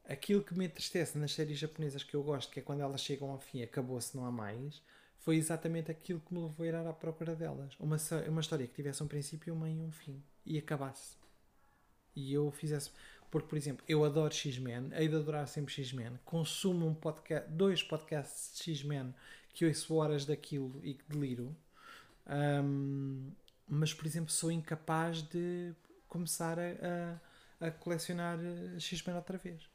aquilo que me entristece nas séries japonesas que eu gosto, que é quando elas chegam ao fim, acabou-se, não há mais, foi exatamente aquilo que me levou a ir à procura delas. Uma, uma história que tivesse um princípio, um meio e um fim. E acabasse. E eu fizesse. Porque, por exemplo, eu adoro X-Men, hei de adorar sempre X-Men, consumo um podcast, dois podcasts de X-Men que ouço horas daquilo e que deliro. Ahm, mas, por exemplo, sou incapaz de começar a, a, a colecionar eh, X-Men outra vez.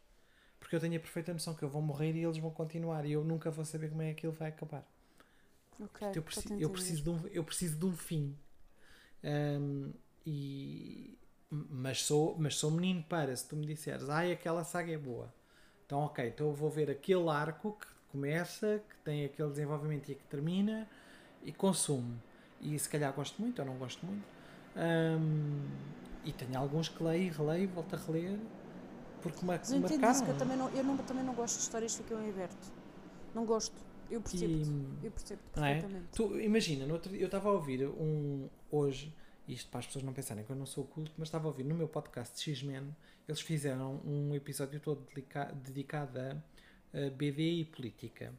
Porque eu tenho a perfeita noção que eu vou morrer e eles vão continuar e eu nunca vou saber como é que aquilo vai acabar. Ok, eu, preciso, eu, preciso de um, eu preciso de um fim. Ahm, e, mas, sou, mas sou menino para, se tu me disseres, ai, aquela saga é boa. Então, ok, então eu vou ver aquele arco que começa, que tem aquele desenvolvimento e que termina, e consumo. E se calhar gosto muito ou não gosto muito. Ahm, e tenho alguns que leio, releio, volto a reler, porque me, Mas marcaram. que eu também não, eu não, também não gosto de histórias que ficam em aberto. Não gosto. Eu percebo-te. E- Eu percebo-te Não é? perfeitamente. Tu, imagina, no outro eu estava a ouvir um hoje, isto para as pessoas não pensarem que eu não sou culto, mas estava a ouvir no meu podcast de X-Men, eles fizeram um episódio todo dedica- dedicado a, BD e política.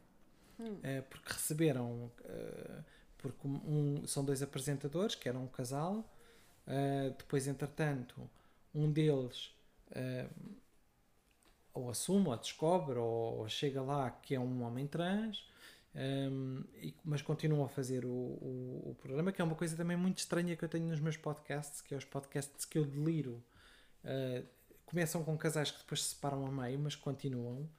Eh, porque receberam, eh, porque um, são dois apresentadores, que eram um casal, eh, depois, entretanto, um deles ou assume, ou descobre, ou, ou chega lá que é um homem trans, um, e- mas continuam a fazer o, o, o programa, que é uma coisa também muito estranha que eu tenho nos meus podcasts, que é os podcasts que eu deliro. Uh, começam com casais que depois se separam a meio, mas continuam.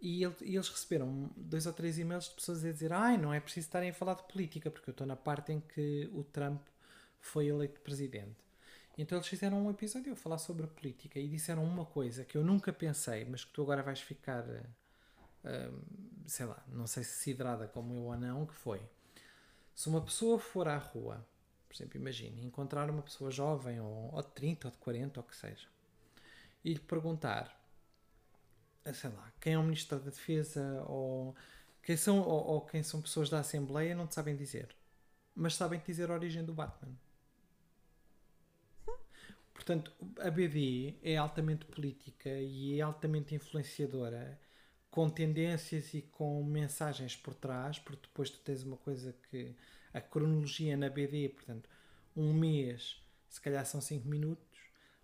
E, ele- e eles receberam dois ou três e-mails de pessoas a dizer: Ai, não é preciso estarem a falar de política, porque eu estou na parte em que o Trump foi eleito presidente. Então eles fizeram um episódio a falar sobre política e disseram uma coisa que eu nunca pensei, mas que tu agora vais ficar sei lá, não sei se siderada como eu ou não, que foi. Se uma pessoa for à rua, por exemplo, imagine, encontrar uma pessoa jovem, ou, ou de 30, ou de 40, ou que seja, e lhe perguntar, ah, sei lá, quem é o Ministro da Defesa, ou quem são, ou, ou quem são pessoas da Assembleia, não te sabem dizer. Mas sabem dizer a origem do Batman. Portanto, a BD é altamente política e é altamente influenciadora, com tendências e com mensagens por trás, porque depois tu tens uma coisa que a cronologia na BD, portanto, um mês se calhar são 5 minutos,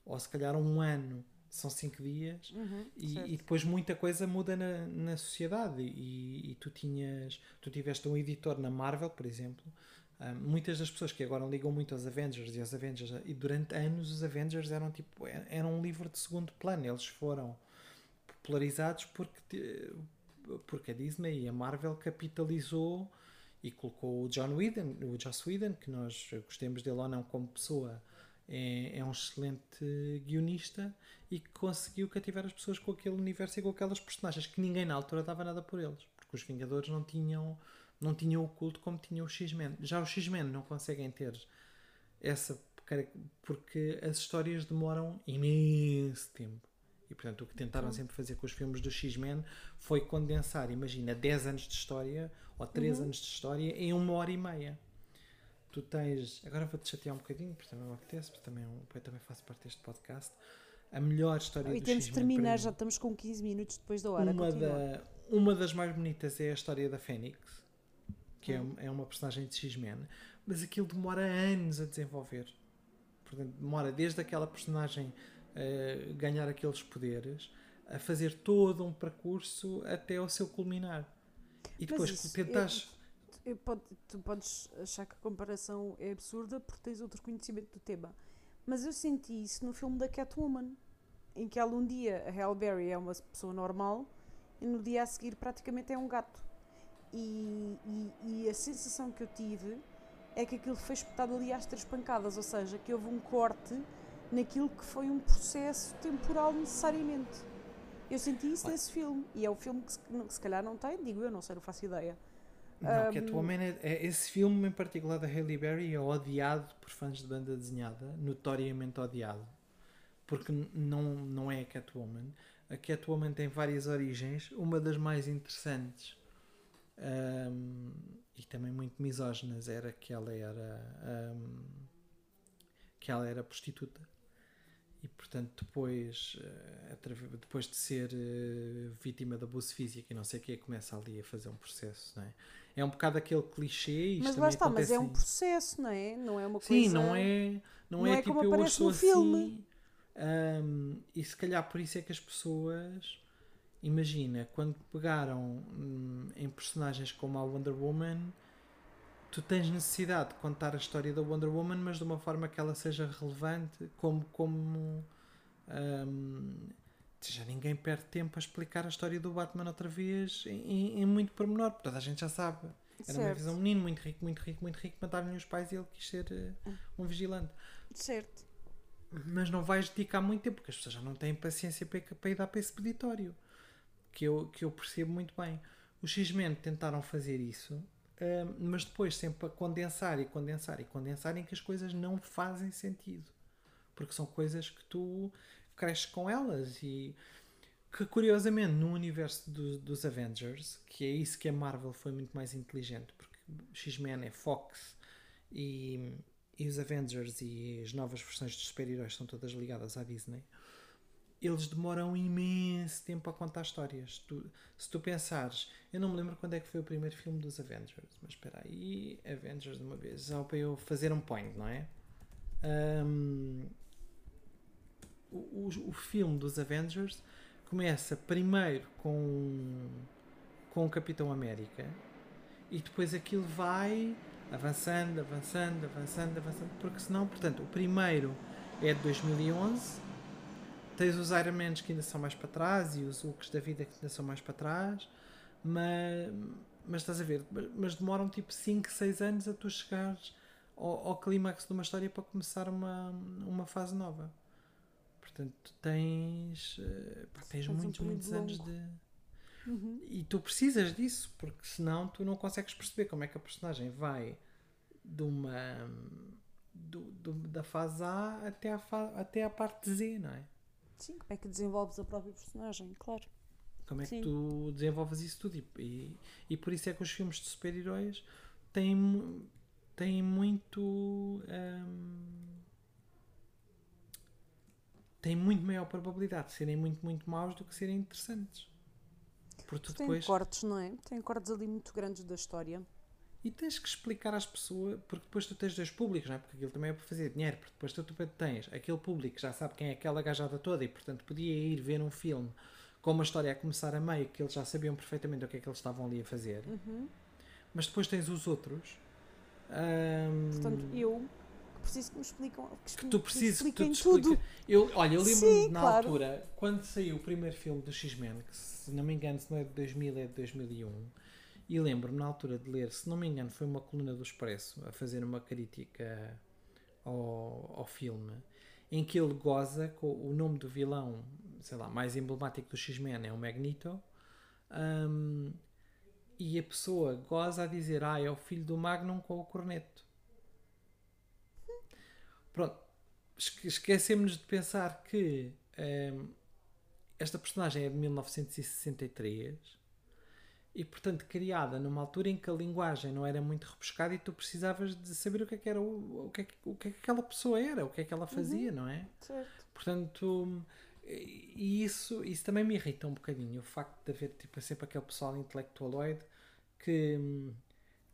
ou se calhar um ano são 5 dias, e, certo. e depois muita coisa muda na, na sociedade. E, e tu tinhas, tu tiveste um editor na Marvel, por exemplo, ah, muitas das pessoas que agora ligam muito aos Avengers e aos Avengers e durante anos os Avengers eram tipo eram um livro de segundo plano eles foram popularizados porque porque a Disney e a Marvel capitalizou e colocou o John Whedon o Joss Whedon que nós gostemos dele ou não como pessoa é, é um excelente guionista e que conseguiu cativar as pessoas com aquele universo e com aquelas personagens que ninguém na altura dava nada por eles porque os Vingadores não tinham não tinham o culto como tinha o X-Men. Já os X-Men não conseguem ter essa porque as histórias demoram imenso tempo. E portanto o que tentaram sempre fazer com os filmes do X-Men foi condensar, imagina, 10 anos de história ou 3 anos de história em uma hora e meia. Tu tens. Agora vou-te chatear um bocadinho, porque também me apetece, porque também, eu também faço parte deste podcast. A melhor história E do temos de terminar, já estamos com 15 minutos depois da hora. uma, da, uma das mais bonitas é a história da Fênix, que Hum. é, é uma personagem de X-Men, mas aquilo demora anos a desenvolver. Portanto, demora desde aquela personagem eh, ganhar aqueles poderes a fazer todo um percurso até ao seu culminar. E depois isso, tentas. Eu pode- tu podes achar que a comparação é absurda porque tens outro conhecimento do tema. Mas eu senti isso no filme da Catwoman, em que ela um dia, a Halle Berry é uma pessoa normal e no dia a seguir praticamente é um gato. E, e, e a sensação que eu tive é que aquilo foi espetado ali às três pancadas, ou seja, que houve um corte naquilo que foi um processo temporal necessariamente. Eu senti isso nesse filme. E é o filme que se, que se calhar não tem, digo eu, não sei, não faço ideia. Não, Catwoman é, é- esse filme em particular da Halle Berry é odiado por fãs de banda desenhada, notoriamente odiado, porque não, não é a Catwoman. A Catwoman tem várias origens, uma das mais interessantes ahm, e também muito misóginas era que ela era ahm, que ela era prostituta e portanto depois eh, depois de ser eh, vítima de abuso físico e não sei o que começa ali a fazer um processo não é? é um bocado aquele clichê Mas também lá está, mas é um processo, não é? Não é uma sim coisa. não é não, não é, é tipo como eu hoje aparece sou no filme. assim ahm, e se calhar por isso é que as pessoas imagina quando pegaram hum, em personagens como a Wonder Woman tu tens necessidade de contar a história da Wonder Woman, mas de uma forma que ela seja relevante, como. como hum, já ninguém perde tempo a explicar a história do Batman outra vez em, em- muito pormenor, porque toda a gente já sabe. Era uma Certo. vez um menino muito rico, muito rico, muito rico, mataram-lhe os pais e ele quis ser eh, um vigilante. Certo. Mas não vais dedicar muito tempo, porque as pessoas já não têm paciência para, para ir dar para esse peditório. Que eu, que eu percebo muito bem. Os X-Men tentaram fazer isso, mas depois sempre a condensar e condensar e condensar em que as coisas não fazem sentido. Porque são coisas que tu cresces com elas e que curiosamente no universo do- dos Avengers, que é isso que a Marvel foi muito mais inteligente, porque X-Men é Fox e, e os Avengers e as novas versões dos super-heróis são todas ligadas à Disney. Eles demoram imenso tempo a contar histórias. Tu- se tu pensares, eu não me lembro quando é que foi o primeiro filme dos Avengers, mas espera aí, Avengers de uma vez, só para eu fazer um point, não é? Ahm, o, o, o filme dos Avengers começa primeiro com, com o Capitão América e depois aquilo vai avançando, avançando, avançando, avançando, porque senão, portanto, o primeiro é de 2011, tens os Iron Mans que ainda são mais para trás e os Hulks da vida que ainda são mais para trás, mas, mas estás a ver, mas- demoram tipo 5, 6 anos a tu chegares ao, ao clímax de uma história para começar uma, uma fase nova. Portanto, tens, eh, pá, tens Faz um muitos, muitos anos longo. de. E tu precisas disso, porque senão tu não consegues perceber como é que a personagem vai de uma. do- do- da fase A até à, fa- até à parte Z, não é? Sim, como é que desenvolves a própria personagem, claro. Como é que Sim. tu desenvolves isso tudo? E, e, por isso é que os filmes de super-heróis têm, têm muito. hum, têm muito maior probabilidade de serem muito, muito maus do que serem interessantes. Porque tu Tem depois. cortes, não é? Tem cortes ali muito grandes da história. E tens que explicar às pessoas, porque depois tu tens dois públicos, não é? Porque aquilo também é para fazer dinheiro, porque depois tu, tu tens aquele público que já sabe quem é aquela gajada toda e portanto podia ir ver um filme com uma história a começar a meio que eles já sabiam perfeitamente o que é que eles estavam ali a fazer. Mas depois tens os outros ahm, Portanto, eu que preciso que me explicam. Que, que tu precisas que tu expliquem te tudo. Eu, olha, eu lembro-me na claro. altura, quando saiu o primeiro filme do X-Men, que se não me engano, se não é de 2000, é de 2001, e lembro-me na altura de ler, se não me engano, foi uma coluna do Expresso a fazer uma crítica ao, ao filme, em que ele goza com o nome do vilão, sei lá, mais emblemático do X-Men é o Magneto, ahm, e a pessoa goza a dizer, ah, é o filho do Magnum com o corneto. Pronto, esque- esquecemos de pensar que ehm, esta personagem é de 1963 e, portanto, criada numa altura em que a linguagem não era muito rebuscada e tu precisavas de saber o que é que, era o, o que, é que, o que é que aquela pessoa era, o que é que ela fazia, não é? Certo. Portanto, e isso, isso também me irrita um bocadinho, o facto de haver tipo, sempre aquele pessoal intelectualoide que hum,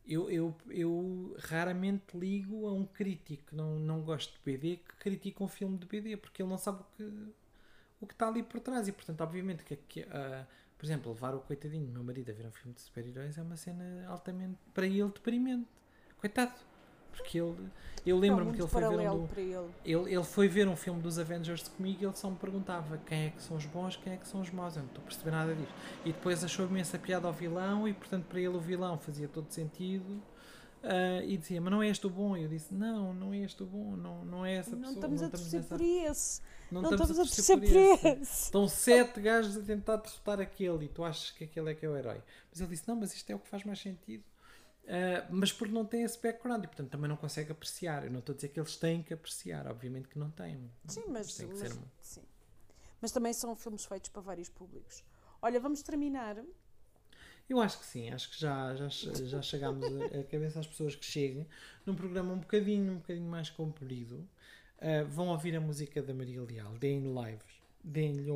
eu, eu, eu raramente ligo a um crítico, não, não gosto de BD, que critica um filme de BD, porque ele não sabe o que, o que está ali por trás. E, portanto, obviamente, que, que ah, por exemplo, levar o coitadinho do meu marido a ver um filme de super-heróis é uma cena altamente, para ele, deprimente. Coitado. Porque ele, eu lembro-me que ele foi ver um do, ele. ele, ele foi ver um filme dos Avengers comigo e ele só me perguntava quem é que são os bons, quem é que são os maus. Eu não estou a perceber nada disto. E depois achou imensa piada ao vilão e, portanto, para ele o vilão fazia todo sentido. Ah, e dizia, mas não é este o bom? E eu disse, não, não é este o bom, não, não é essa Não pessoa. estamos a torcer por esse. não Não estamos estamos a torcer por esse. esse. Estão sete gajos a tentar derrotar aquele e tu achas que aquele é que é o herói. Mas ele disse, não, mas isto é o que faz mais sentido. Ah, mas porque não tem esse background e portanto também não consegue apreciar. Eu não estou a dizer que eles têm que apreciar, obviamente que não têm. Sim, mas, mas- um- sim. mas também são filmes feitos para vários públicos. Olha, vamos terminar. Eu acho que sim, acho que já, já, já chegámos a, a cabeça às pessoas que cheguem num programa um bocadinho, um bocadinho mais comprido. Ah, vão ouvir a música da Maria Leal, deem-lhe lives, deem-lhe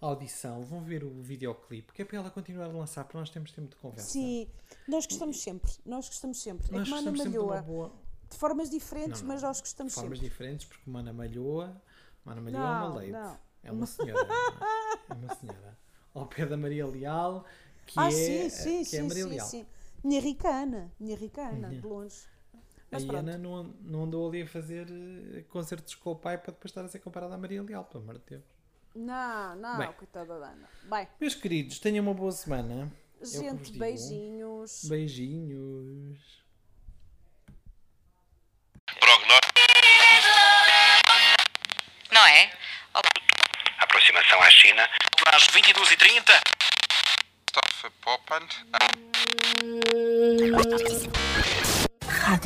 audição, vão ver o videoclipe, que é para ela continuar a lançar, porque nós temos tempo de conversa. Sim, nós gostamos sempre. Nós gostamos sempre. nós é como a Ana gostamos sempre de Malhoa. boa. De formas diferentes, Não, não. mas nós gostamos de formas sempre. diferentes, porque uma Ana Malhoa, uma Ana Malhoa é Não, uma leite. É uma senhora. é? É uma senhora. Ao pé da Maria Leal, que ah, é, sim, sim, que sim, é a Maria sim, Leal. sim. Minha rica Ana. Minha rica Ana, de longe. Mas a pronto. Ana não, não andou ali a fazer eh, concertos com o pai para depois estar a ser comparada à Maria Leal, pelo amor de Deus. Não, não, Bem. coitada da Ana. Bem, Meus queridos, tenham uma boa semana. É gente, beijinhos. Beijinhos. Prognóstico. Não é? Aproximação à China. Às 22h30. verpoppend. Gaat.